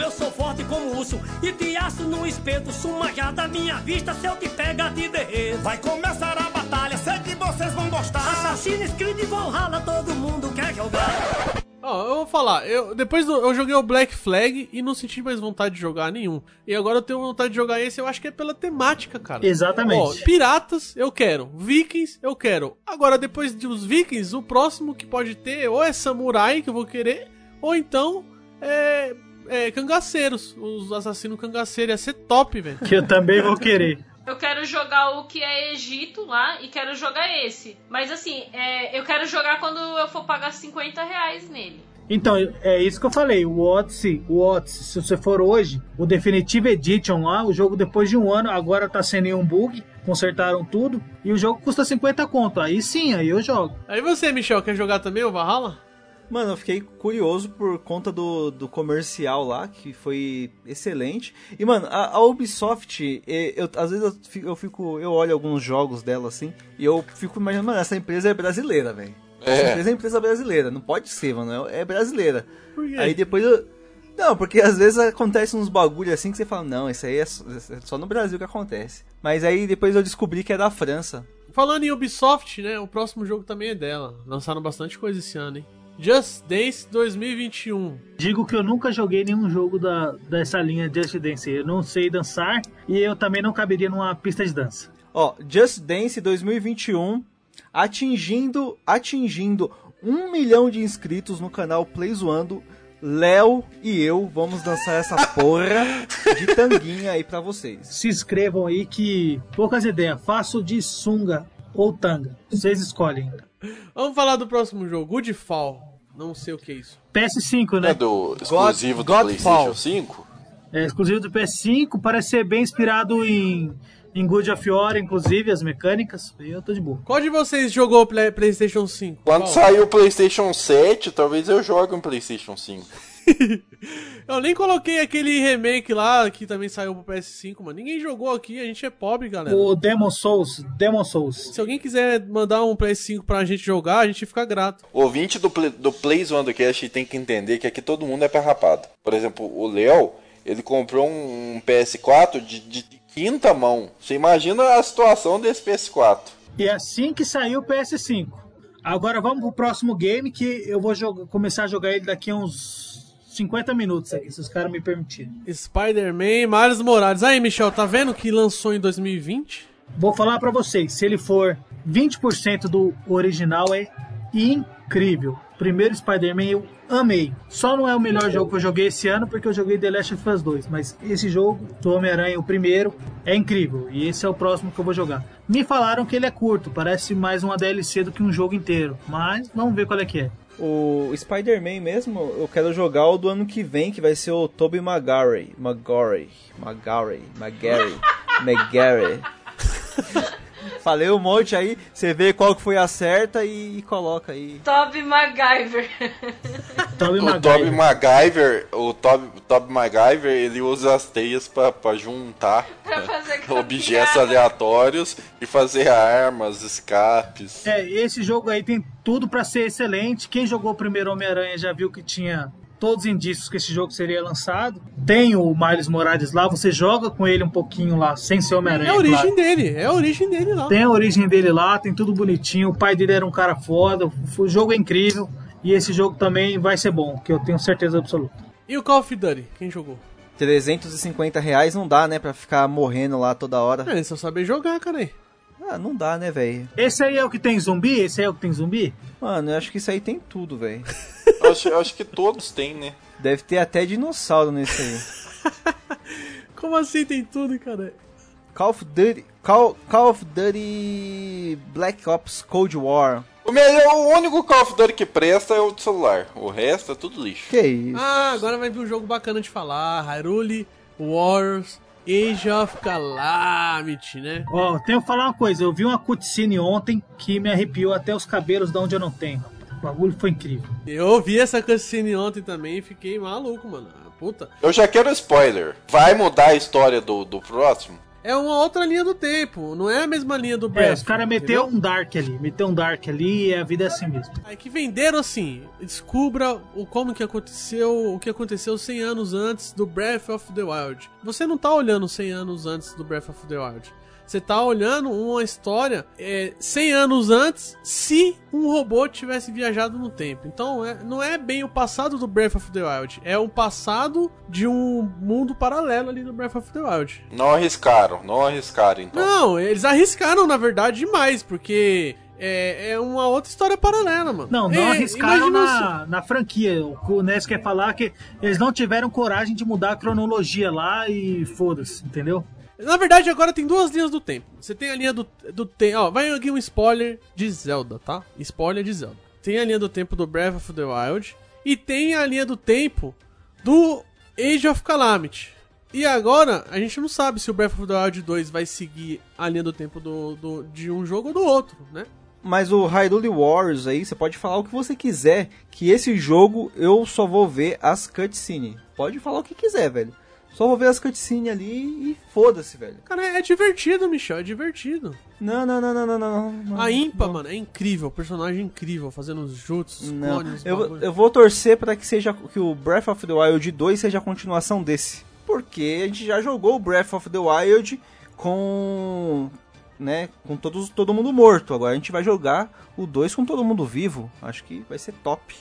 Eu sou forte como urso e te aço no espeto. Sumajada à minha vista, se eu te pega, te derreto. Vai começar a batalha, sei que vocês vão gostar. Assassin's Creed Valhalla, todo mundo quer jogar. Ó, eu vou falar, eu, depois do, eu joguei o Black Flag e não senti mais vontade de jogar nenhum. E agora eu tenho vontade de jogar esse, eu acho que é pela temática, cara. Exatamente. Ó, piratas, eu quero. Vikings, eu quero. Agora, depois dos Vikings, o próximo que pode ter ou é Samurai, que eu vou querer, ou então é, é cangaceiros. Os assassinos cangaceiros. Ia ser top, velho. Que eu também vou querer. Eu quero jogar o que é Egito lá e quero jogar esse. Mas assim, é, eu quero jogar quando eu for pagar 50 reais nele. Então, é isso que eu falei. O Odyssey, o Odyssey, se você for hoje, o Definitive Edition lá, o jogo depois de um ano, agora tá sem nenhum bug, consertaram tudo, e o jogo custa 50 conto. Aí sim, aí eu jogo. Aí você, Michel, quer jogar também o Valhalla? Mano, eu fiquei curioso por conta do, do comercial lá, que foi excelente. E, mano, a, a Ubisoft, eu, às vezes eu fico, eu fico- eu olho alguns jogos dela assim, e eu fico imaginando, mano, essa empresa é brasileira, velho. Essa É. empresa é empresa brasileira, não pode ser, mano, é é brasileira. Por quê? Aí depois eu. Não, porque às vezes acontece uns bagulho assim que você fala, não, isso aí é só, é só no Brasil que acontece. Mas aí depois eu descobri que é da França. Falando em Ubisoft, né? O próximo jogo também é dela. Lançaram bastante coisa esse ano, hein? Just Dance 2021. Digo que eu nunca joguei nenhum jogo da, dessa linha Just Dance. Eu não sei dançar e eu também não caberia numa pista de dança. Ó, Just Dance 2021 atingindo atingindo um milhão de inscritos no canal Play Zoando. Léo e eu vamos dançar essa porra de tanguinha aí pra vocês. Se inscrevam aí que poucas ideias. Faço de sunga ou tanga. Vocês escolhem. Vamos falar do próximo jogo, Goodfall. Não sei o que é isso. PS5, né? É do exclusivo do Godfall. PlayStation 5? É exclusivo do PS5, parece ser bem inspirado em, em Good of War, inclusive, as mecânicas. E eu tô de boa. Qual de vocês jogou o Play- PlayStation 5? Quando Qual? sair o PlayStation 7, talvez eu jogue um PlayStation 5. (laughs) Eu nem coloquei aquele remake lá que também saiu pro PS5, mano. Ninguém jogou aqui, a gente é pobre, galera. O Demon Souls, Demon Souls. Se alguém quiser mandar um PS5 pra gente jogar, a gente fica grato. O ouvinte do, Play, do Plays One do Cast tem que entender que aqui todo mundo é perrapado. Por exemplo, o Léo, ele comprou um PS4 de, de- de quinta mão. Você imagina a situação desse PS4. E é assim que saiu o PS5. Agora vamos pro próximo game que eu vou jogar- começar a jogar ele daqui a uns 50 minutos aqui, se os caras me permitirem. Spider-Man, Miles Morales. Aí, Michel, tá vendo que lançou em 2020? Vou falar pra vocês, se ele for 20% do original, é incrível. Primeiro Spider-Man eu amei. Só não é o melhor jogo que eu joguei esse ano porque eu joguei The Last of Us 2, mas esse jogo do Homem-Aranha, o primeiro, é incrível e esse é o próximo que eu vou jogar. Me falaram que ele é curto, parece mais uma DLC do que um jogo inteiro, mas vamos ver qual é que é. O Spider-Man mesmo, eu quero jogar o do ano que vem, que vai ser o Tobey Maguire. Maguire. Maguire. Maguire. Maguire. (laughs) Falei um monte aí, você vê qual que foi a certa e, e coloca aí. Toby MacGyver. (laughs) Toby O Toby MacGyver, o Toby, o Toby MacGyver, ele usa as teias pra, pra juntar (laughs) Pra fazer objetos aleatórios e fazer armas, escapes. É, esse jogo aí tem tudo pra ser excelente. Quem jogou o primeiro Homem-Aranha já viu que tinha todos os indícios que esse jogo seria lançado. Tem o Miles Morales lá, você joga com ele um pouquinho lá, sem ser Homem-Aranha. É a origem claro. dele, é a origem dele lá. Tem a origem dele lá, tem tudo bonitinho. O pai dele era um cara foda, o jogo é incrível. E esse jogo também vai ser bom, que eu tenho certeza absoluta. E o Call of Duty, quem jogou? 350 reais não dá, né? Pra ficar morrendo lá toda hora. É, só saber jogar, cara aí. Ah, não dá, né, velho? Esse aí é o que tem zumbi? Esse aí é o que tem zumbi? Mano, eu acho que isso aí tem tudo, velho. (laughs) Eu acho, eu acho que todos têm, né? Deve ter até dinossauro nesse aí. (laughs) Como assim tem tudo, cara? Call of Duty. Call, Call of Duty Black Ops Cold War. O, melhor, o único Call of Duty que presta é o de celular. O resto é tudo lixo. Que isso? Ah, agora vai vir um jogo bacana de falar. Hyrule Warriors Age of Calamity, né? Ó, tenho que falar uma coisa. Eu vi uma cutscene ontem que me arrepiou até os cabelos de onde eu não tenho. O bagulho foi incrível. Eu ouvi essa cutscene ontem também e fiquei maluco, mano. Ah, Puta. Eu já quero spoiler. Vai mudar a história do, do próximo? É uma outra linha do tempo, não é a mesma linha do É, Breath. os caras meteu um Dark ali. Meteu um Dark ali e a vida é assim mesmo. Aí que venderam assim, descubra o como que aconteceu, o que aconteceu 100 anos antes do Breath of the Wild. Você não tá olhando 100 anos antes do Breath of the Wild. Você tá olhando uma história é, 100 anos antes, se um robô tivesse viajado no tempo. Então, é- não é bem o passado do Breath of the Wild, é o passado de um mundo paralelo ali do Breath of the Wild. Não arriscaram, não arriscaram então. Não, eles arriscaram, na verdade, demais, porque é, é uma outra história paralela, mano. Não, não É, arriscaram na, na franquia. O que o Ness quer falar é que eles não tiveram coragem de mudar a cronologia lá e foda-se, entendeu? Na verdade, agora tem duas linhas do tempo. Você tem a linha do, do tempo. Ó, vai aqui um spoiler de Zelda, tá? Spoiler de Zelda. Tem a linha do tempo do Breath of the Wild. E tem a linha do tempo do Age of Calamity. E agora, a gente não sabe se o Breath of the Wild 2 vai seguir a linha do tempo do, do- de um jogo ou do outro, né? Mas o Hyrule Warriors aí, você pode falar o que você quiser, que esse jogo eu só vou ver as cutscenes. Pode falar o que quiser, velho. Só vou ver as cutscenes ali e foda-se, velho. Cara, é divertido, Michel, é divertido. Não, não, não, não, não, não. não. A Impa, mano, é incrível, personagem incrível, fazendo os jutsus, Não, clones, eu, bagulho. eu vou torcer para que seja que o Breath of the Wild 2 seja a continuação desse. Porque a gente já jogou o Breath of the Wild com né, com todos, todo mundo morto. Agora a gente vai jogar o 2 com todo mundo vivo. Acho que vai ser top.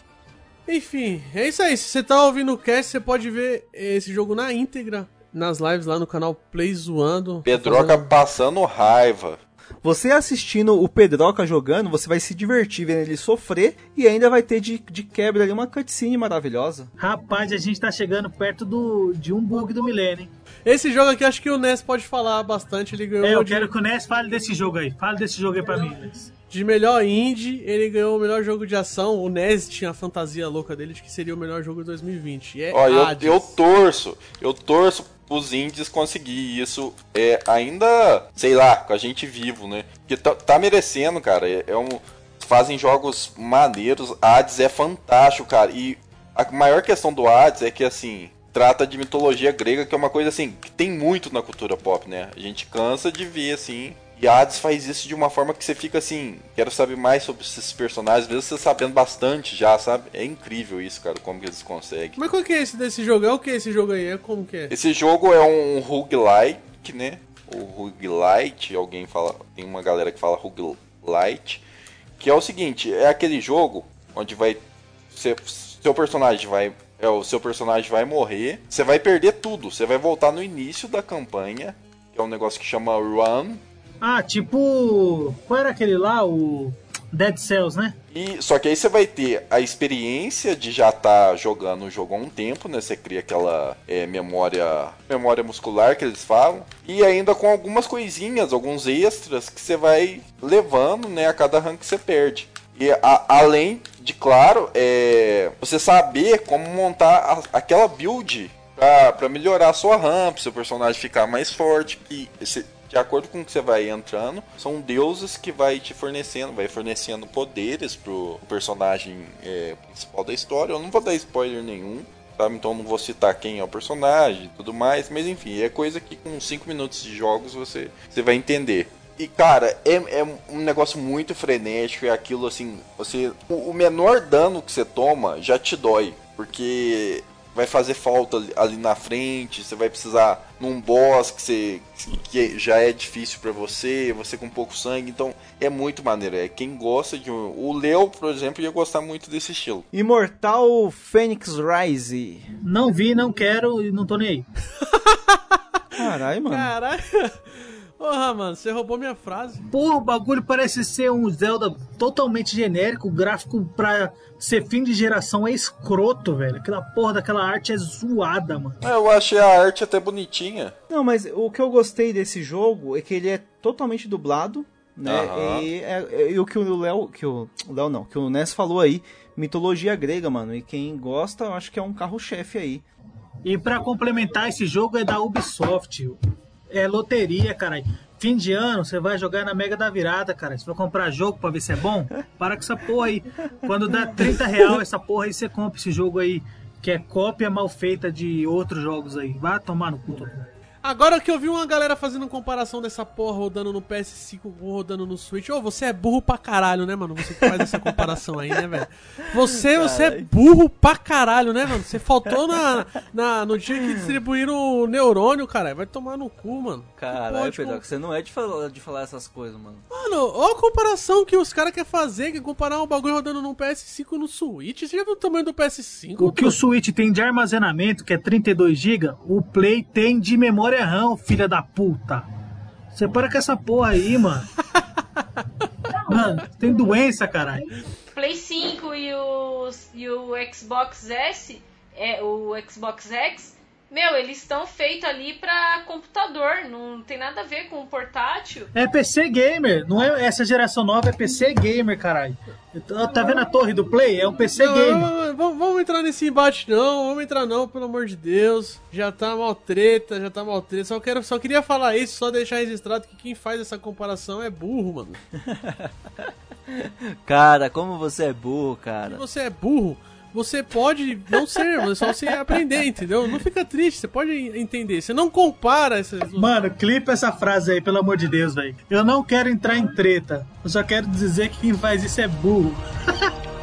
Enfim, é isso aí. Se você tá ouvindo o cast, você pode ver esse jogo na íntegra nas lives lá no canal Play Zoando. Pedroca Fazendo- passando raiva. Você assistindo o Pedroca jogando, você vai se divertir vendo ele sofrer e ainda vai ter de, de quebra ali uma cutscene maravilhosa. Rapaz, a gente tá chegando perto do, de um bug do milênio, hein? Esse jogo aqui, acho que o Ness pode falar bastante. Ele ganhou É, eu de, quero que o Ness fale desse jogo aí. Fale desse jogo aí pra mim, Ness. De melhor indie. Ele ganhou o melhor jogo de ação. O Ness tinha a fantasia louca dele de que seria o melhor jogo de 2020. E é Ó, eu, eu torço, eu torço os indies conseguir isso é ainda, sei lá, com a gente vivo, né? Porque tá, tá merecendo, cara. É, é um fazem jogos maneiros. Hades é fantástico, cara. E a maior questão do Hades é que assim, trata de mitologia grega, que é uma coisa assim, que tem muito na cultura pop, né? A gente cansa de ver assim. E Hades faz isso de uma forma que você fica assim, quero saber mais sobre esses personagens, mesmo você sabendo bastante já, sabe? É incrível isso, cara, como que eles conseguem. Mas qual que é esse desse jogo? É o que esse jogo aí? É como que é? Esse jogo é um roguelike, né? O roguelite, alguém fala, tem uma galera que fala roguelite, que é o seguinte, é aquele jogo onde vai seu personagem vai É, o seu personagem vai morrer, você vai perder tudo. Você vai voltar no início da campanha, que é um negócio que chama Run. Ah, tipo. Qual era aquele lá? O. Dead Cells, né? E, só que aí você vai ter a experiência de já estar tá jogando o jogo há um tempo, né? Você cria aquela é, memória memória muscular que eles falam. E ainda com algumas coisinhas, alguns extras que você vai levando, né? A cada rank que você perde. E a, além de, claro, é, você saber como montar a, aquela build para melhorar a sua ramp, seu personagem ficar mais forte. E esse, de acordo com o que você vai entrando, são deuses que vai te fornecendo, vai fornecendo poderes pro personagem é, principal da história. Eu não vou dar spoiler nenhum, sabe? Então não vou citar quem é o personagem tudo mais, mas enfim, é coisa que com 5 minutos de jogos você, você vai entender. E cara, é, é um negócio muito frenético, é aquilo assim, você. O, o menor dano que você toma já te dói. Porque vai fazer falta ali na frente, você vai precisar num boss que, você, que já é difícil para você, você com pouco sangue, então é muito maneiro. É quem gosta de um, o Leo, por exemplo, ia gostar muito desse estilo. Imortal Phoenix Rise. Não vi, não quero e não tô nem aí. (laughs) Caralho, mano. Caralho. Porra, mano, você roubou minha frase. Porra, o bagulho parece ser um Zelda totalmente genérico. O gráfico pra ser fim de geração é escroto, velho. Aquela porra daquela arte é zoada, mano. É, eu achei a arte até bonitinha. Não, mas o que eu gostei desse jogo é que ele é totalmente dublado, né? Aham. E, é- e o que o Léo, que o Léo não, que o Ness falou aí, mitologia grega, mano. E quem gosta, eu acho que é um carro-chefe aí. E pra complementar, esse jogo é da Ubisoft. É loteria, caralho. Fim de ano, você vai jogar na Mega da Virada, cara. Você vai comprar jogo pra ver se é bom? Para com essa porra aí. Quando dá 30 real essa porra aí, você compra esse jogo aí. Que é cópia mal feita de outros jogos aí. Vai tomar no cu. todo mundo. Agora que eu vi uma galera fazendo comparação dessa porra rodando no PS5 com rodando no Switch. Ô, você é burro pra caralho, né, mano? Você que faz essa comparação aí, né, velho? Você, você é burro pra caralho, né, mano? Você faltou na, na, no dia que distribuíram o neurônio, cara. Vai tomar no cu, mano. Caralho, Pode, Pedro, pô. você não é de falar, de falar essas coisas, mano. Mano, olha a comparação que os caras querem fazer, que é comparar um bagulho rodando num PS5 no Switch. Você já viu o tamanho do PS5? O que o Switch tem de armazenamento, que é 32 GB, o Play tem de memória RAM, filha da puta. Você para com essa porra aí, mano. Mano, tem doença, caralho. Play 5 e o, e o Xbox S, é, o Xbox X, meu, eles estão feitos ali pra computador, não tem nada a ver com portátil. É PC gamer, não é essa geração nova, é PC gamer, caralho. Tá vendo a torre do Play? É um PC Não, gamer. não, não, vamos, vamos entrar nesse embate não, vamos entrar não, pelo amor de Deus. Já tá mal treta, já tá mal treta. Só, quero, só queria falar isso, só deixar registrado que quem faz essa comparação é burro, mano. (laughs) Cara, como você é burro, cara. Você é burro, você pode não ser, mas é só você aprender, entendeu? Não fica triste, você pode entender. Você não compara essas. Mano, clipa essa frase aí, pelo amor de Deus, velho. Eu não quero entrar em treta. Eu só quero dizer que quem faz isso é burro. (laughs)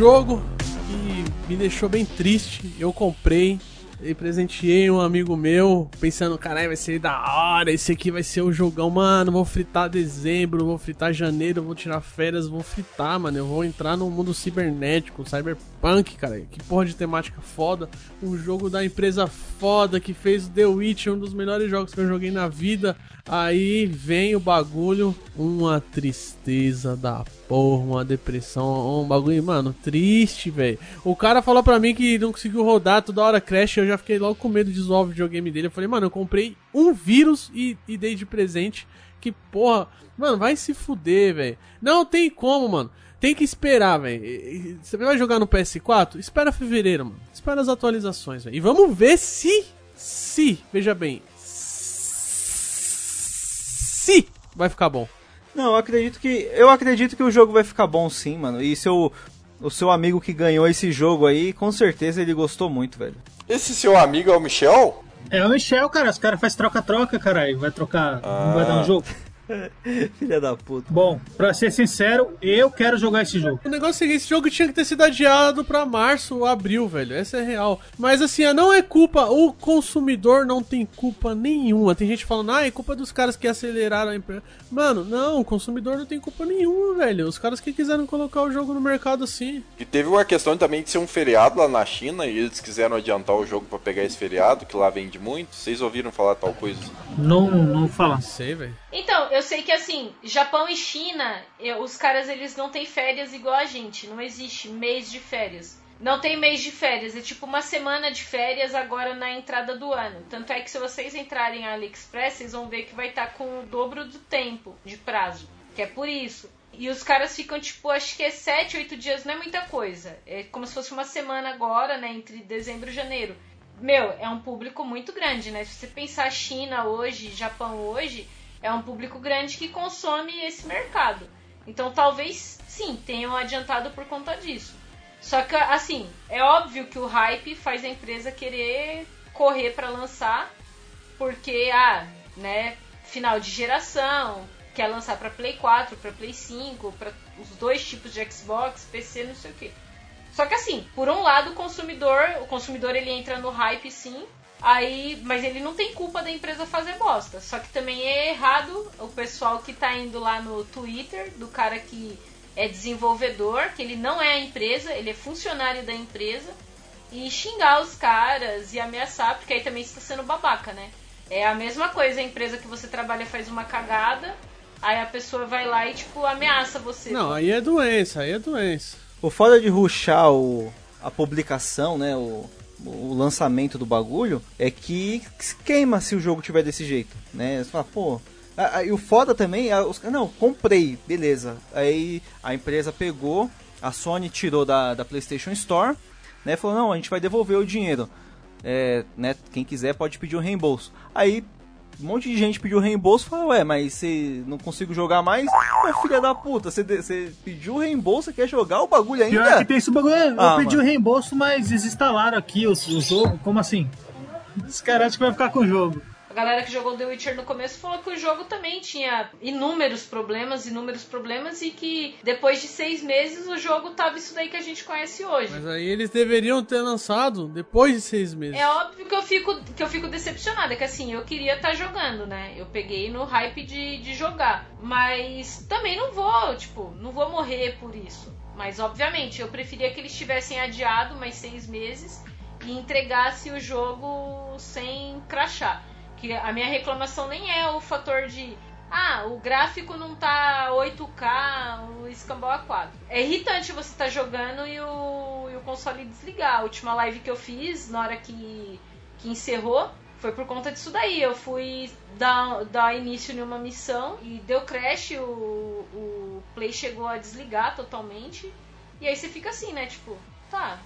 jogo que me deixou bem triste. Eu comprei, e presenteei um amigo meu, pensando, caralho, vai ser da hora, esse aqui vai ser o jogão, mano, vou fritar dezembro, vou fritar janeiro, vou tirar férias, vou fritar, mano, eu vou entrar no mundo cibernético, cyberpunk, cara, que porra de temática foda, um jogo da empresa foda que fez The Witch, um dos melhores jogos que eu joguei na vida, aí vem o bagulho, uma tristeza da porra, uma depressão, um bagulho, mano, triste, velho. O cara falou pra mim que não conseguiu rodar, toda hora crash, eu já fiquei logo com medo de zoar o videogame dele. Eu falei, mano, eu comprei um vírus e, e dei de presente. Que porra, mano, vai se fuder, velho. Não tem como, mano. Tem que esperar, velho. Você vai jogar no PS4? Espera fevereiro, mano. Espera as atualizações, velho. E vamos ver se, se, veja bem, se vai ficar bom. Não, eu acredito que. Eu acredito que o jogo vai ficar bom sim, mano. E seu. O seu amigo que ganhou esse jogo aí, com certeza ele gostou muito, velho. Esse seu amigo é o Michel? É o Michel, cara. Os caras fazem troca-troca, caralho. Vai trocar. Não vai dar um jogo. (laughs) Filha da puta. Bom, pra ser sincero, eu quero jogar esse jogo. O negócio é seguinte, esse jogo tinha que ter sido adiado pra março ou abril, velho. Essa é real. Mas assim, não é culpa, o consumidor não tem culpa nenhuma. Tem gente falando, ah, é culpa dos caras que aceleraram a empresa. Mano, não, o consumidor não tem culpa nenhuma, velho. Os caras que quiseram colocar o jogo no mercado assim. E teve uma questão também de ser um feriado lá na China e eles quiseram adiantar o jogo pra pegar esse feriado, que lá vende muito. Vocês ouviram falar tal coisa? Não, não falar. Sei, velho. Então, eu sei que assim, Japão e China, os caras eles não têm férias igual a gente. Não existe mês de férias. Não tem mês de férias, é tipo uma semana de férias agora na entrada do ano. Tanto é que se vocês entrarem na AliExpress, vocês vão ver que vai estar com o dobro do tempo de prazo. Que é por isso. E os caras ficam, tipo, acho que é 7, 8 dias, não é muita coisa. É como se fosse uma semana agora, né? Entre dezembro e janeiro. Meu, é um público muito grande, né? Se você pensar China hoje, Japão hoje, é um público grande que consome esse mercado. Então talvez sim, tenham adiantado por conta disso. Só que assim, é óbvio que o hype faz a empresa querer correr para lançar, porque ah, né, final de geração, quer lançar para Play 4, para Play 5, para os dois tipos de Xbox, PC, não sei o que. Só que assim, por um lado, o consumidor, o consumidor ele entra no hype sim, aí, mas ele não tem culpa da empresa fazer bosta. Só que também é errado o pessoal que tá indo lá no Twitter do cara que é desenvolvedor, que ele não é a empresa, ele é funcionário da empresa, e xingar os caras e ameaçar, porque aí também está sendo babaca, né? É a mesma coisa, a empresa que você trabalha faz uma cagada, aí a pessoa vai lá e, tipo, ameaça você. Não, aí é doença, aí é doença. O foda de ruxar o, a publicação, né? O, o lançamento do bagulho é que queima se o jogo tiver desse jeito, né? Você fala, pô. E o foda também, os não, comprei, beleza. Aí a empresa pegou, a Sony tirou da, da PlayStation Store, né? Falou, não, a gente vai devolver o dinheiro. É, né, quem quiser pode pedir o reembolso. Aí um monte de gente pediu reembolso e falou, ué, mas você não consigo jogar mais? Ô filha da puta, você, pediu reembolso, quer jogar o bagulho ainda? Pior que tem esse bagulho. Eu Ah, pedi o reembolso, mas eles instalaram aqui o, o jogo. Como assim? Os caras acham que vai ficar com o jogo. A galera que jogou The Witcher no começo falou que o jogo também tinha inúmeros problemas, inúmeros problemas, e que depois de seis meses o jogo tava isso daí que a gente conhece hoje. Mas aí eles deveriam ter lançado depois de seis meses. É óbvio que eu fico, que eu fico decepcionada, que assim, eu queria estar jogando, né? Eu peguei no hype de, de jogar. Mas também não vou, tipo, não vou morrer por isso. Mas obviamente, eu preferia que eles tivessem adiado mais seis meses e entregasse o jogo sem crachar. Que a minha reclamação nem é o fator de. Ah, o gráfico não tá 8K, o escambau A4. É irritante você estar jogando e o, e o console desligar. A última live que eu fiz, na hora que, que encerrou, foi por conta disso daí. Eu fui dar, dar início em uma missão e deu crash, o, o Play chegou a desligar totalmente. E aí você fica assim, né? Tipo, tá,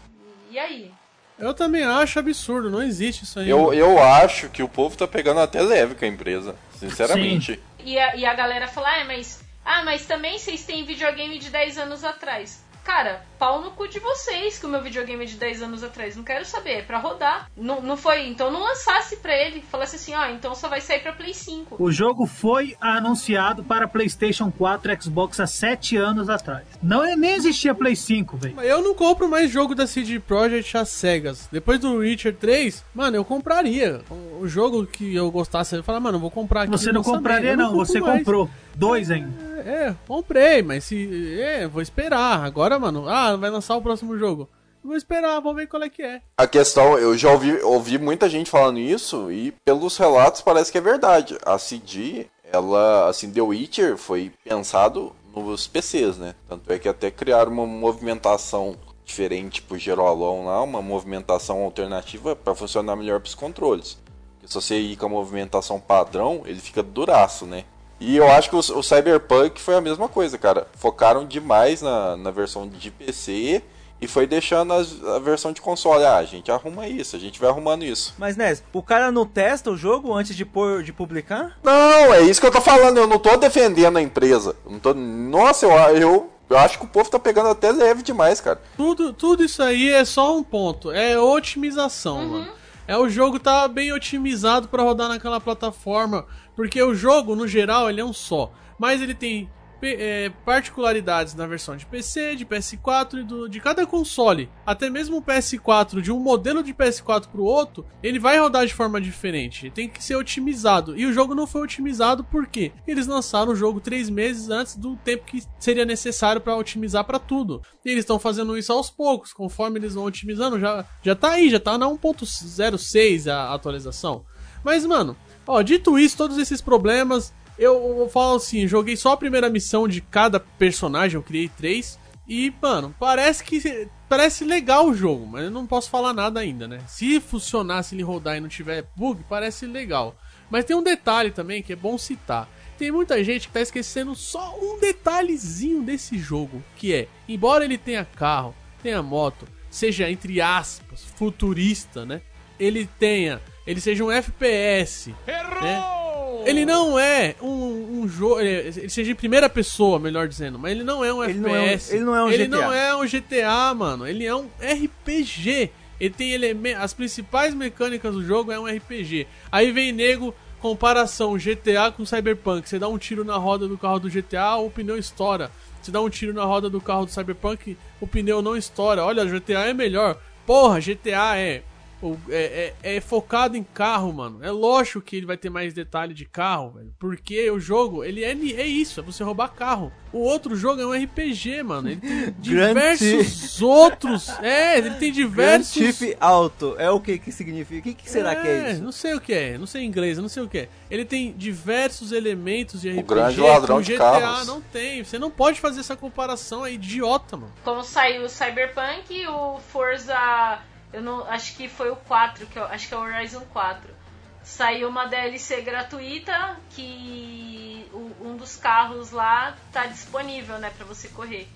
e aí? Eu também acho absurdo, não existe isso aí. Eu, eu acho que o povo tá pegando até leve com a empresa, sinceramente. E a, e a galera fala, ah, mas. Ah, mas também vocês têm videogame de 10 anos atrás. Cara, pau no cu de vocês que o meu videogame é de 10 anos atrás. Não quero saber, é pra rodar. Não, não foi. Então não lançasse pra ele. Falasse assim, ó, então só vai sair pra Play 5. O jogo foi anunciado para PlayStation 4 e Xbox há 7 anos atrás. Não é, nem existia Play 5, velho. Mas Eu não compro mais jogo da CD Projekt às cegas. Depois do Witcher 3, mano, eu compraria. O, jogo que eu gostasse, eu falar, mano, eu vou comprar aqui. Você não compraria, não. compro Você mais. comprou. Dois ainda. É, comprei, mas se. É, vou esperar. Agora, mano, ah, vai lançar o próximo jogo. Vou esperar, vou ver qual é que é. A questão, eu já ouvi, ouvi muita gente falando isso e pelos relatos parece que é verdade. A CD, ela, assim, The Witcher foi pensado nos PCs, né? Tanto é que até criaram uma movimentação diferente pro Gerolão lá, uma movimentação alternativa para funcionar melhor pros controles. Porque se você ir com a movimentação padrão, ele fica duraço, né? E eu acho que o, o Cyberpunk foi a mesma coisa, cara. Focaram demais na, na versão de PC e foi deixando as- a, versão de console. Ah, a gente arruma isso, a gente vai arrumando isso. Mas, Nes, o cara não testa o jogo antes de, pôr, de publicar? Não, é isso que eu tô falando. Eu não tô defendendo a empresa. Eu Não tô... Nossa, eu, eu, eu acho que o povo tá pegando até leve demais, cara. Tudo, tudo isso aí é só um ponto. É otimização, mano. É o jogo tá bem otimizado pra rodar naquela plataforma. Porque o jogo, no geral, ele é um só. Mas ele tem é, particularidades na versão de PC, de PS4 e do, de cada console. Até mesmo o PS4, de um modelo de PS4 pro outro, ele vai rodar de forma diferente. Tem que ser otimizado. E o jogo não foi otimizado por quê? Eles lançaram o jogo três meses antes do tempo que seria necessário pra otimizar pra tudo. E eles estão fazendo isso aos poucos, conforme eles vão otimizando, já, já tá aí, já tá na 1.06 a atualização. Mas, mano, ó, dito isso, todos esses problemas, eu, eu falo assim, joguei só a primeira missão de cada personagem, eu criei três. E, mano, parece que. Parece legal o jogo, mas eu não posso falar nada ainda, né? Se funcionar, se ele rodar e não tiver bug, parece legal. Mas tem um detalhe também que é bom citar. Tem muita gente que tá esquecendo só um detalhezinho desse jogo, que é, embora ele tenha carro, tenha moto, seja entre aspas futurista, né? Ele tenha, ele seja um FPS, né? Ele não é um, um jogo, ele seja em primeira pessoa, melhor dizendo, mas ele não é um Ele não é um- FPS. ele não é um Ele GTA. não é um GTA, mano. Ele é um RPG. Ele tem elementos, as principais mecânicas do jogo é um RPG. Aí vem nego comparação GTA com Cyberpunk. Você dá um tiro na roda do carro do GTA, o pneu estoura. Você dá um tiro na roda do carro do Cyberpunk, o pneu não estoura. Olha, GTA é melhor. Porra, GTA é é, é- é focado em carro, mano. É lógico que ele vai ter mais detalhe de carro, velho. Porque o jogo, ele é, é isso, é você roubar carro. O outro jogo é um RPG, mano. Ele tem (laughs) diversos outros. É, ele tem Grand diversos. Theft Auto é o que que significa? O que, que será que é isso? Não sei o que é, não sei inglês, eu não sei o que é. Ele tem diversos elementos de RPG grande ladrão que de o GTA carros. não tem. Você não pode fazer essa comparação, é idiota, mano. Como saiu o Cyberpunk, o Forza, eu não, acho que foi o 4, que eu, acho que é o Horizon 4. Saiu uma DLC gratuita que o- um dos carros lá tá disponível, né, pra você correr.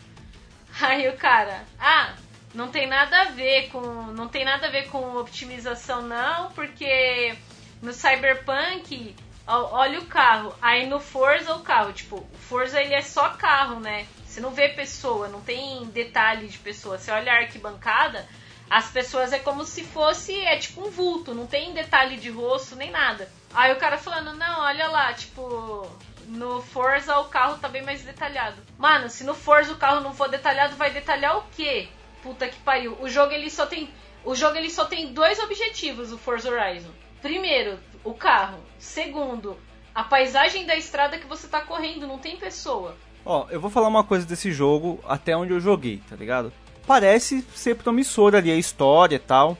(laughs) Aí o cara, ah, não tem nada a ver com, não tem nada a ver com optimização não, porque no Cyberpunk, olha o carro, aí no Forza o carro, tipo, o Forza ele é só carro, né? Você não vê pessoa, não tem detalhe de pessoa. Você olha a arquibancada, as pessoas é como se fosse, é tipo um vulto, não tem detalhe de rosto nem nada. Aí o cara falando, não, olha lá, tipo, no Forza o carro tá bem mais detalhado. Mano, se no Forza o carro não for detalhado, vai detalhar o quê? Puta que pariu. O jogo ele só tem, o jogo ele só tem dois objetivos, o Forza Horizon. Primeiro, o carro. Segundo, a paisagem da estrada que você tá correndo, não tem pessoa. Ó, eu vou falar uma coisa desse jogo até onde eu joguei, tá ligado? Parece ser promissor ali a história e tal,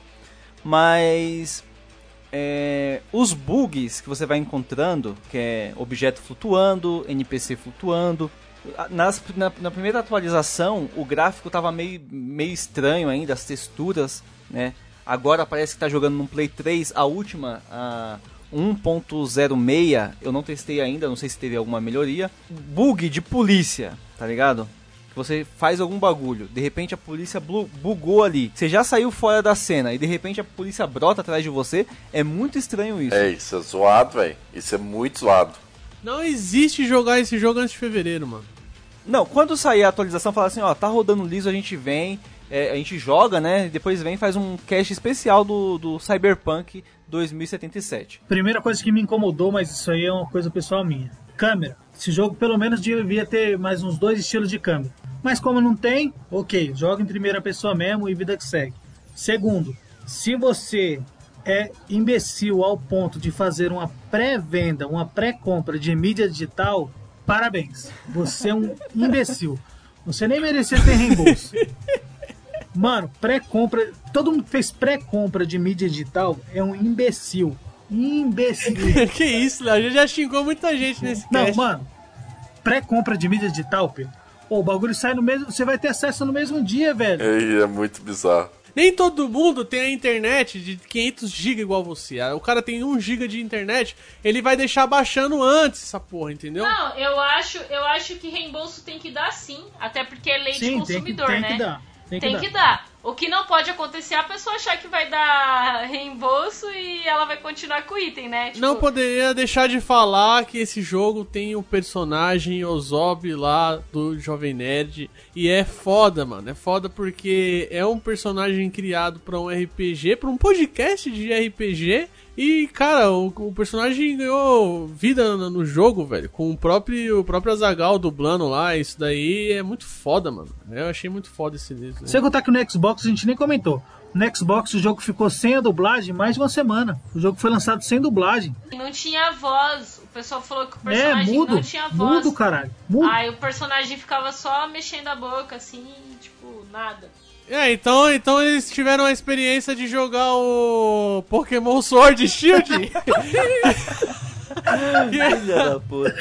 mas é, os bugs que você vai encontrando, que é objeto flutuando, NPC flutuando, nas- na, na primeira atualização o gráfico tava meio, meio estranho ainda, as texturas, né? Agora parece que tá jogando no Play 3, a última, a 1.06, eu não testei ainda, não sei se teve alguma melhoria. Bug de polícia, tá ligado? Que Você faz algum bagulho, de repente a polícia bugou ali. Você já saiu fora da cena e de repente a polícia brota atrás de você. É muito estranho isso. É, isso é zoado, velho. Isso é muito zoado. Não existe jogar esse jogo antes de fevereiro, mano. Não, quando sair a atualização, fala assim, ó, tá rodando liso, a gente vem, é, a gente joga, né? E depois vem e faz um cast especial do, do Cyberpunk 2077. Primeira coisa que me incomodou, mas isso aí é uma coisa pessoal minha. Câmera. Esse jogo pelo menos devia ter mais uns dois estilos de câmera. Mas como não tem, ok, joga em primeira pessoa mesmo e vida que segue. Segundo, se você é imbecil ao ponto de fazer uma pré-venda, uma pré-compra de mídia digital, parabéns. Você é um (laughs) imbecil. Você nem merecia ter reembolso. Mano, pré-compra. Todo mundo que fez pré-compra de mídia digital é um imbecil. Imbecil. (laughs) que isso, Léo? A gente já xingou muita gente nesse Não, cast. mano. Pré-compra de mídia digital, Pedro. Pô, o bagulho sai no mesmo. Você vai ter acesso no mesmo dia, velho. É, é muito bizarro. Nem todo mundo tem a internet de 500 GB igual você. Ah, O cara tem 1 GB de internet, ele vai deixar baixando antes essa porra, entendeu? Não, eu acho, eu acho que reembolso tem que dar sim. Até porque é lei de Sim, tem que, consumidor, tem né? que dar. Tem que Tem dar. que dar. O que não pode acontecer é a pessoa achar que vai dar reembolso e ela vai continuar com o item, né? Tipo, Não poderia deixar de falar que esse jogo tem o personagem Ozob lá do Jovem Nerd. E é foda, mano. É foda porque é um personagem criado pra um RPG, pra um podcast de RPG. E, cara, o, o personagem ganhou vida no, no jogo, velho. Com o próprio, o próprio Azagal dublando lá. Isso daí é muito foda, mano. Eu achei muito foda esse livro. Sem contar que no Xbox a gente nem comentou. No Xbox o jogo ficou sem a dublagem mais de uma semana. O jogo foi lançado sem dublagem. não tinha voz. O pessoal falou que o É, personagem mudo. não tinha voz. Mudo, caralho. Mudo. Aí o personagem ficava só mexendo a boca, assim, tipo, nada. É, então, então eles tiveram a experiência de jogar o Pokémon Sword e Shield. (laughs) (laughs) Filha da puta.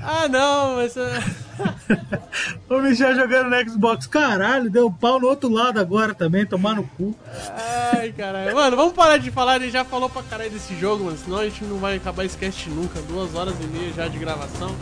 ah, não, mas. é, (laughs) O Michel jogando no Xbox. Caralho, deu pau no outro lado agora também, tomar no cu. Ai, caralho. Mano, vamos parar de falar, ele já falou pra caralho desse jogo, mano. Senão a gente não vai acabar esse cast nunca. Duas horas e meia já de gravação.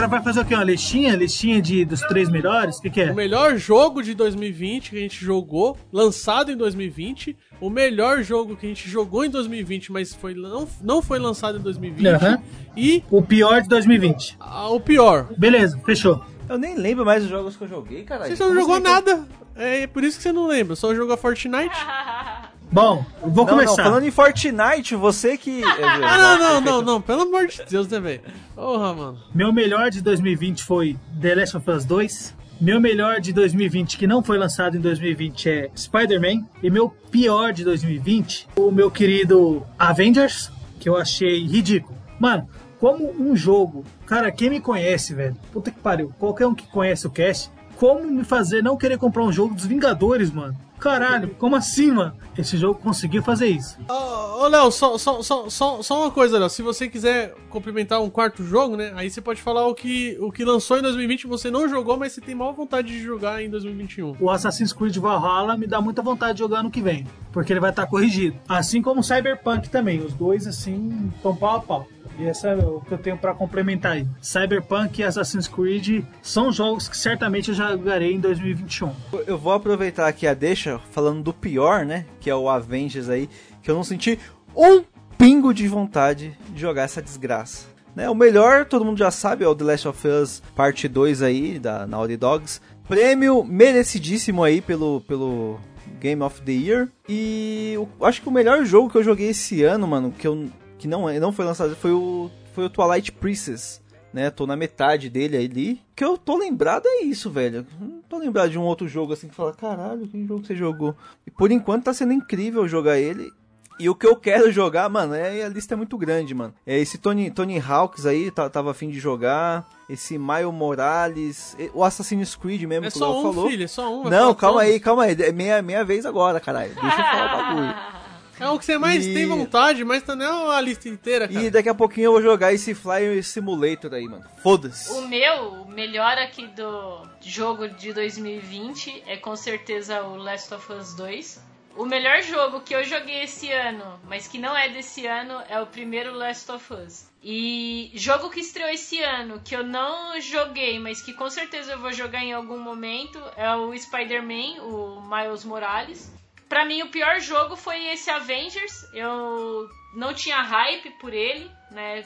Agora vai fazer o quê? Uma listinha? Listinha de, dos três melhores? O que, que é? O melhor jogo de 2020 que a gente jogou, lançado em 2020. O melhor jogo que a gente jogou em 2020, mas foi, não, não foi lançado em 2020. Aham. E O pior de 2020. ah, o pior. Beleza, fechou. Eu nem lembro mais dos jogos que eu joguei, caralho. Você não jogou assim? nada. É por isso que você não lembra. Só jogou Fortnite. (laughs) Bom, eu vou Não, começar. não, falando em Fortnite, você que... (laughs) Ah, não, não, não, não. Pelo amor de Deus, né, velho? Porra, mano. Meu melhor de 2020 foi The Last of Us 2. Meu melhor de 2020, que não foi lançado em 2020, é Spider-Man. E meu pior de 2020, o meu querido Avengers, que eu achei ridículo. Mano, como um jogo. Cara, quem me conhece, velho? Puta que pariu. Qualquer um que conhece o cast, como me fazer não querer comprar um jogo dos Vingadores, mano? Caralho, como assim, mano? Esse jogo conseguiu fazer isso. Ô, ô, Léo, só, só, só, só, uma coisa, Léo. Se você quiser complementar um quarto jogo, né? Aí você pode falar o que, o que lançou em 2020 você não jogou, mas você tem maior vontade de jogar em 2021. o Assassin's Creed Valhalla me dá muita vontade de jogar no que vem, porque ele vai estar corrigido. Assim como o Cyberpunk também, os dois assim estão pau a pau. E esse é o que eu tenho pra complementar aí. Cyberpunk e Assassin's Creed são jogos que certamente eu jogarei em 2021. Eu vou aproveitar aqui a deixa, falando do pior, né? Que é o Avengers aí, que eu não senti um pingo de vontade de jogar essa desgraça. Né? O melhor, todo mundo já sabe, é o The Last of Us Parte 2 aí, da Naughty Dogs. Prêmio merecidíssimo aí pelo, pelo Game of the Year. E eu acho que o melhor jogo que eu joguei esse ano, mano, que, eu, que não, não foi lançado, foi o, foi o Twilight Princess né? Tô na metade dele ali. O que eu tô lembrado é isso, velho. Não tô lembrado de um outro jogo assim que fala, caralho, que jogo você jogou? E por enquanto tá sendo incrível jogar ele. E o que eu quero jogar, mano, é, a lista é muito grande, mano. É esse Tony, Tony Hawks aí, tá, tava afim de jogar. Esse Miles Morales, o Assassin's Creed mesmo É que o Léo um, falou. filho, é só um. vai Não, calma todos. aí, calma aí. É minha, minha vez agora, caralho. Deixa eu falar o bagulho. (laughs) É o que você mais E- tem vontade, mas também é uma lista inteira, cara. E daqui a pouquinho eu vou jogar esse Fly Simulator aí, mano. Foda-se. O meu, o melhor aqui do jogo de 2020 é com certeza o Last of Us 2. O melhor jogo que eu joguei esse ano, mas que não é desse ano, é o primeiro Last of Us. E jogo que estreou esse ano, que eu não joguei, mas que com certeza eu vou jogar em algum momento, é o Spider-Man, o Miles Morales. Pra mim, o pior jogo foi esse Avengers. Eu não tinha hype por ele, né?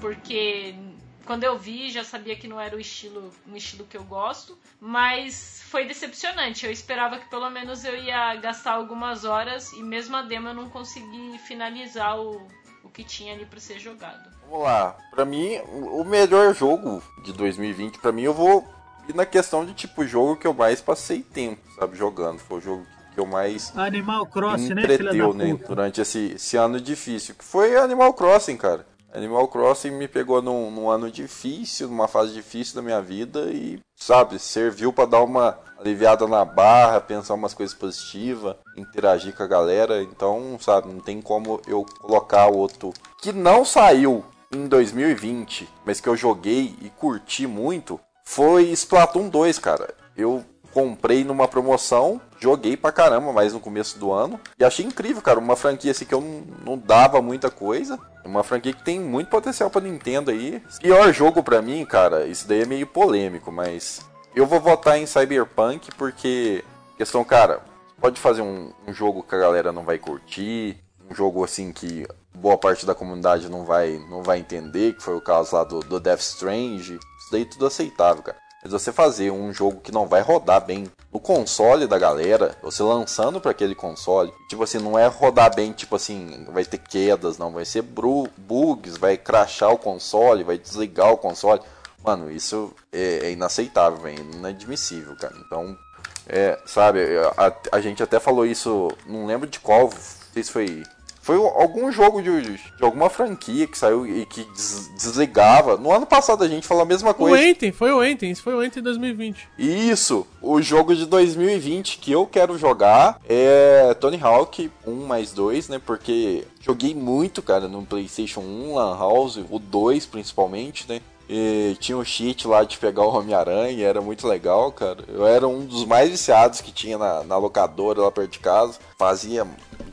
Porque quando eu vi já sabia que não era o estilo, um estilo que eu gosto, mas foi decepcionante. Eu esperava que pelo menos eu ia gastar algumas horas e mesmo a demo eu não consegui finalizar o, o que tinha ali pra ser jogado. Vamos lá. Pra mim, o melhor jogo de 2020, pra mim, eu vou ir na questão de tipo jogo que eu mais passei tempo, sabe, jogando. Foi o jogo que eu mais Animal Crossing, né, entreteu, né, puta? durante esse, esse ano difícil. Que foi Animal Crossing, cara. Animal Crossing me pegou num, num ano difícil, numa fase difícil da minha vida e, sabe, serviu pra dar uma aliviada na barra, pensar umas coisas positivas, interagir com a galera. Então, sabe, não tem como eu colocar outro que não saiu em 2020, mas que eu joguei e curti muito, foi Splatoon 2, cara. Eu comprei numa promoção, joguei pra caramba, mais no começo do ano, e achei incrível, cara. Uma franquia assim que eu não, não dava muita coisa. Uma franquia que tem muito potencial pra Nintendo aí. Pior jogo pra mim, cara, isso daí é meio polêmico, mas eu vou votar em Cyberpunk porque, questão, cara, pode fazer um, um jogo que a galera não vai curtir, um jogo assim que boa parte da comunidade não vai, não vai entender, que foi o caso lá do, do Death Strange. Isso daí tudo aceitável, cara. Mas você fazer um jogo que não vai rodar bem no console da galera, você lançando para aquele console, tipo assim, não é rodar bem, tipo assim, vai ter quedas, não, vai ser bugs, vai crashar o console, vai desligar o console. Mano, isso é, é inaceitável, é inadmissível, cara. Então, é, sabe, a, a gente até falou isso, não lembro de qual, não sei se foi. Foi algum jogo de, de alguma franquia que saiu e que des- desligava. No ano passado a gente falou a mesma O coisa. Enten, foi o Enten, isso foi o Enten 2020. Isso, o jogo de 2020 que eu quero jogar é Tony Hawk 1 mais 2, né? Porque joguei muito, cara, no PlayStation 1, Lan House, o 2 principalmente, né? E tinha o cheat lá de pegar o Homem-Aranha, era muito legal, cara. Eu era um dos mais viciados que tinha na, na locadora lá perto de casa. Fazia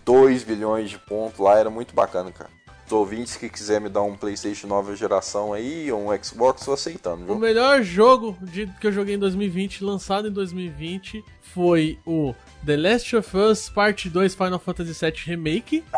2 bilhões de pontos lá, era muito bacana, cara. Os ouvintes que quiser me dar um PlayStation nova geração aí, ou um Xbox, tô aceitando, O viu? melhor jogo de- que eu joguei em 2020, lançado em 2020, foi o The Last of Us Part 2 Final Fantasy VII Remake. (laughs)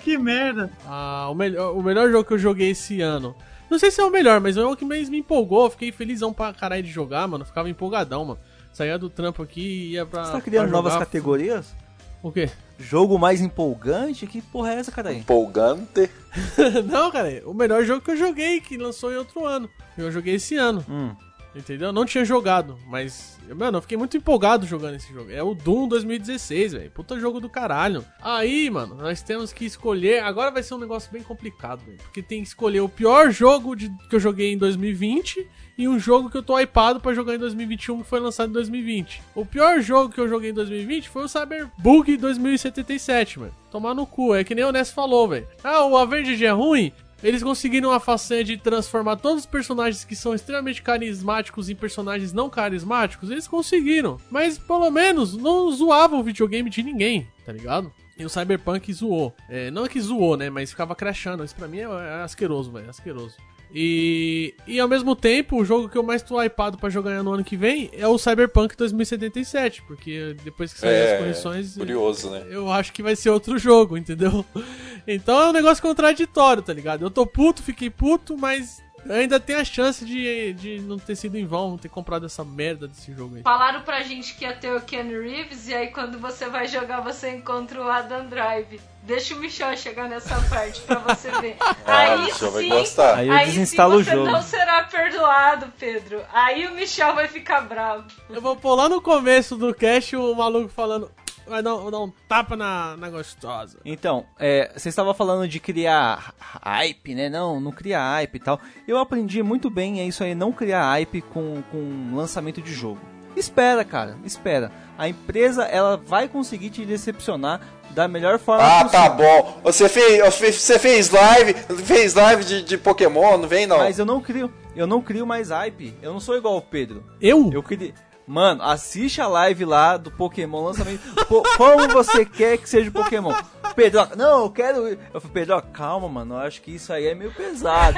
Que merda. Ah, o, melhor, o melhor jogo que eu joguei esse ano. Não sei se é o melhor, mas é o que mais me empolgou. Eu Fiquei felizão pra caralho de jogar, mano. Ficava empolgadão, mano. Saía do trampo aqui e ia pra. Você tá criando pra novas categorias? O quê? Jogo mais empolgante? Que porra é essa, cara aí? Empolgante. (laughs) Não, cara, o melhor jogo que eu joguei, que lançou em outro ano. Eu joguei esse ano. Hum. Entendeu? Não tinha jogado, mas. Mano, eu fiquei muito empolgado jogando esse jogo. É o Doom 2016, velho. Puta jogo do caralho. Aí, mano, nós temos que escolher. Agora vai ser um negócio bem complicado, velho. Porque tem que escolher o pior jogo de- que eu joguei em 2020 e um jogo que eu tô hypado pra jogar em 2021 que foi lançado em 2020. O pior jogo que eu joguei em 2020 foi o Cyberbug 2077, mano. Tomar no cu. É que nem o Ness falou, velho. Ah, o Avengers é ruim? Eles conseguiram a façanha de transformar todos os personagens que são extremamente carismáticos em personagens não carismáticos. Eles conseguiram. Mas pelo menos não zoavam o videogame de ninguém, tá ligado? E o Cyberpunk zoou. É, não é que zoou, né? Mas ficava crashando. Isso pra mim é, é asqueroso, velho. É asqueroso. E, e ao mesmo tempo, o jogo que eu mais tô hypado pra jogar no ano que vem é o Cyberpunk 2077. Porque depois que sair É, as correções. curioso, né? Eu acho que vai ser outro jogo, entendeu? (laughs) Então é um negócio contraditório, tá ligado? Eu tô puto, fiquei puto, mas ainda tem a chance de, de não ter sido em vão, não ter comprado essa merda desse jogo aí. Falaram pra gente que ia ter o Ken Reeves e aí quando você vai jogar você encontra o Adam Drive. Deixa o Michel chegar nessa parte pra você ver. (laughs) Ah, aí o Michel vai sim, gostar. Aí eu aí desinstalo sim o você jogo. não será perdoado, Pedro. Aí o Michel vai ficar bravo. Eu vou pôr lá no começo do cast o maluco falando. Vai dar, vai dar um tapa na, na gostosa. Então, é, você estava falando de criar hype, né? Não, não criar hype e tal. Eu aprendi muito bem é isso aí, não criar hype com, com lançamento de jogo. Espera, cara, espera. A empresa, ela vai conseguir te decepcionar da melhor forma Ah, possível. tá bom. Você fez, você fez live, fez live de, de Pokémon, não vem não. Mas eu não crio, eu não crio mais hype. Eu não sou igual o Pedro. Eu? Eu queria. Mano, assiste a live lá do Pokémon lançamento. Pô, como você quer que seja o Pokémon? Pedro, não, eu quero. Eu falei, Pedro, calma, mano. Eu acho que isso aí é meio pesado.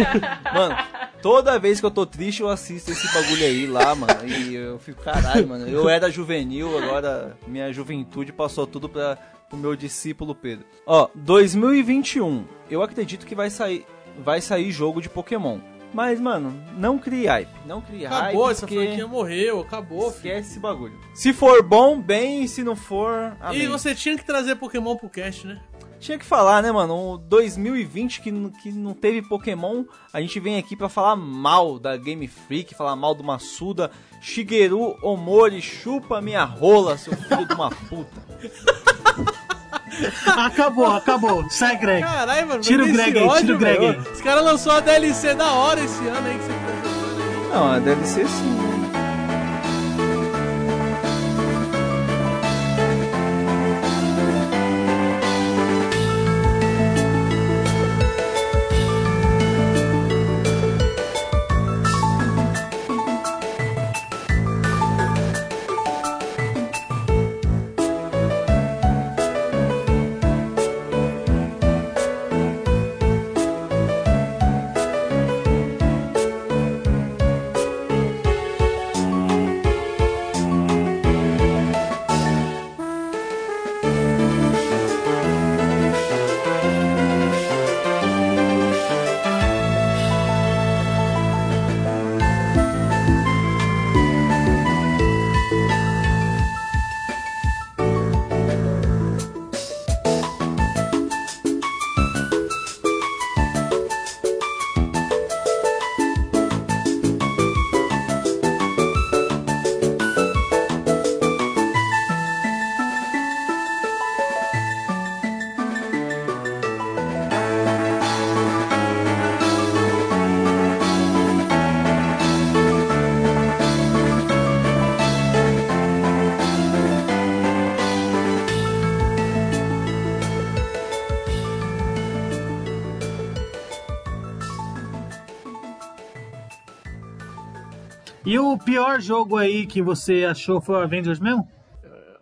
Mano, toda vez que eu tô triste, eu assisto esse bagulho aí lá, mano. E eu fico, caralho, mano. Eu era juvenil, agora minha juventude passou tudo pra, pro meu discípulo Pedro. Ó, 2021. Eu acredito que vai sair, vai sair jogo de Pokémon. Mas, mano, não crie hype. Não crie hype. Acabou, essa franquia morreu, acabou. filho. Esquece esse bagulho. Se for bom, bem, se não for, amém. E você tinha que trazer Pokémon pro cast, né? Tinha que falar, né, mano? O 2020 que, que não teve Pokémon, a gente vem aqui pra falar mal da Game Freak, falar mal do Massuda. Shigeru Omori, chupa minha rola, seu filho de uma puta. (laughs) Acabou, acabou. Sai, Greg. Caralho, mano. Tira o Greg aí, tira o Greg aí. Esse cara lançou a DLC da hora esse ano aí que você tá. Não, a DLC sim. Pior jogo aí que você achou foi o Avengers mesmo?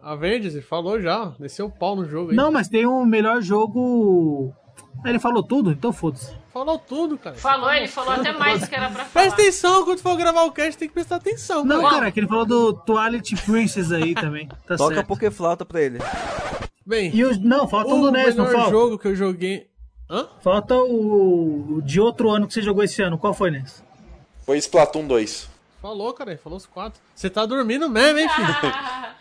Avengers, ele falou já, desceu o pau no jogo aí. Não, mas tem um melhor jogo. Ele falou tudo, então foda-se. Falou tudo, cara. Falou, ele falou até mais do que era pra falar. Presta atenção, quando for gravar o cast tem que prestar atenção, Não, cara. cara, que ele falou do Twilight Princess aí também. (laughs) Tá Toca certo. Pokéflauta pra ele. Bem, E o, não, falta um o do NES, não melhor falta? jogo que eu joguei... Hã? Falta o, o de outro ano que você jogou esse ano. Qual foi, NES? Foi Splatoon 2. Falou, cara, falou os quatro. Você tá dormindo mesmo, hein, filho? (laughs)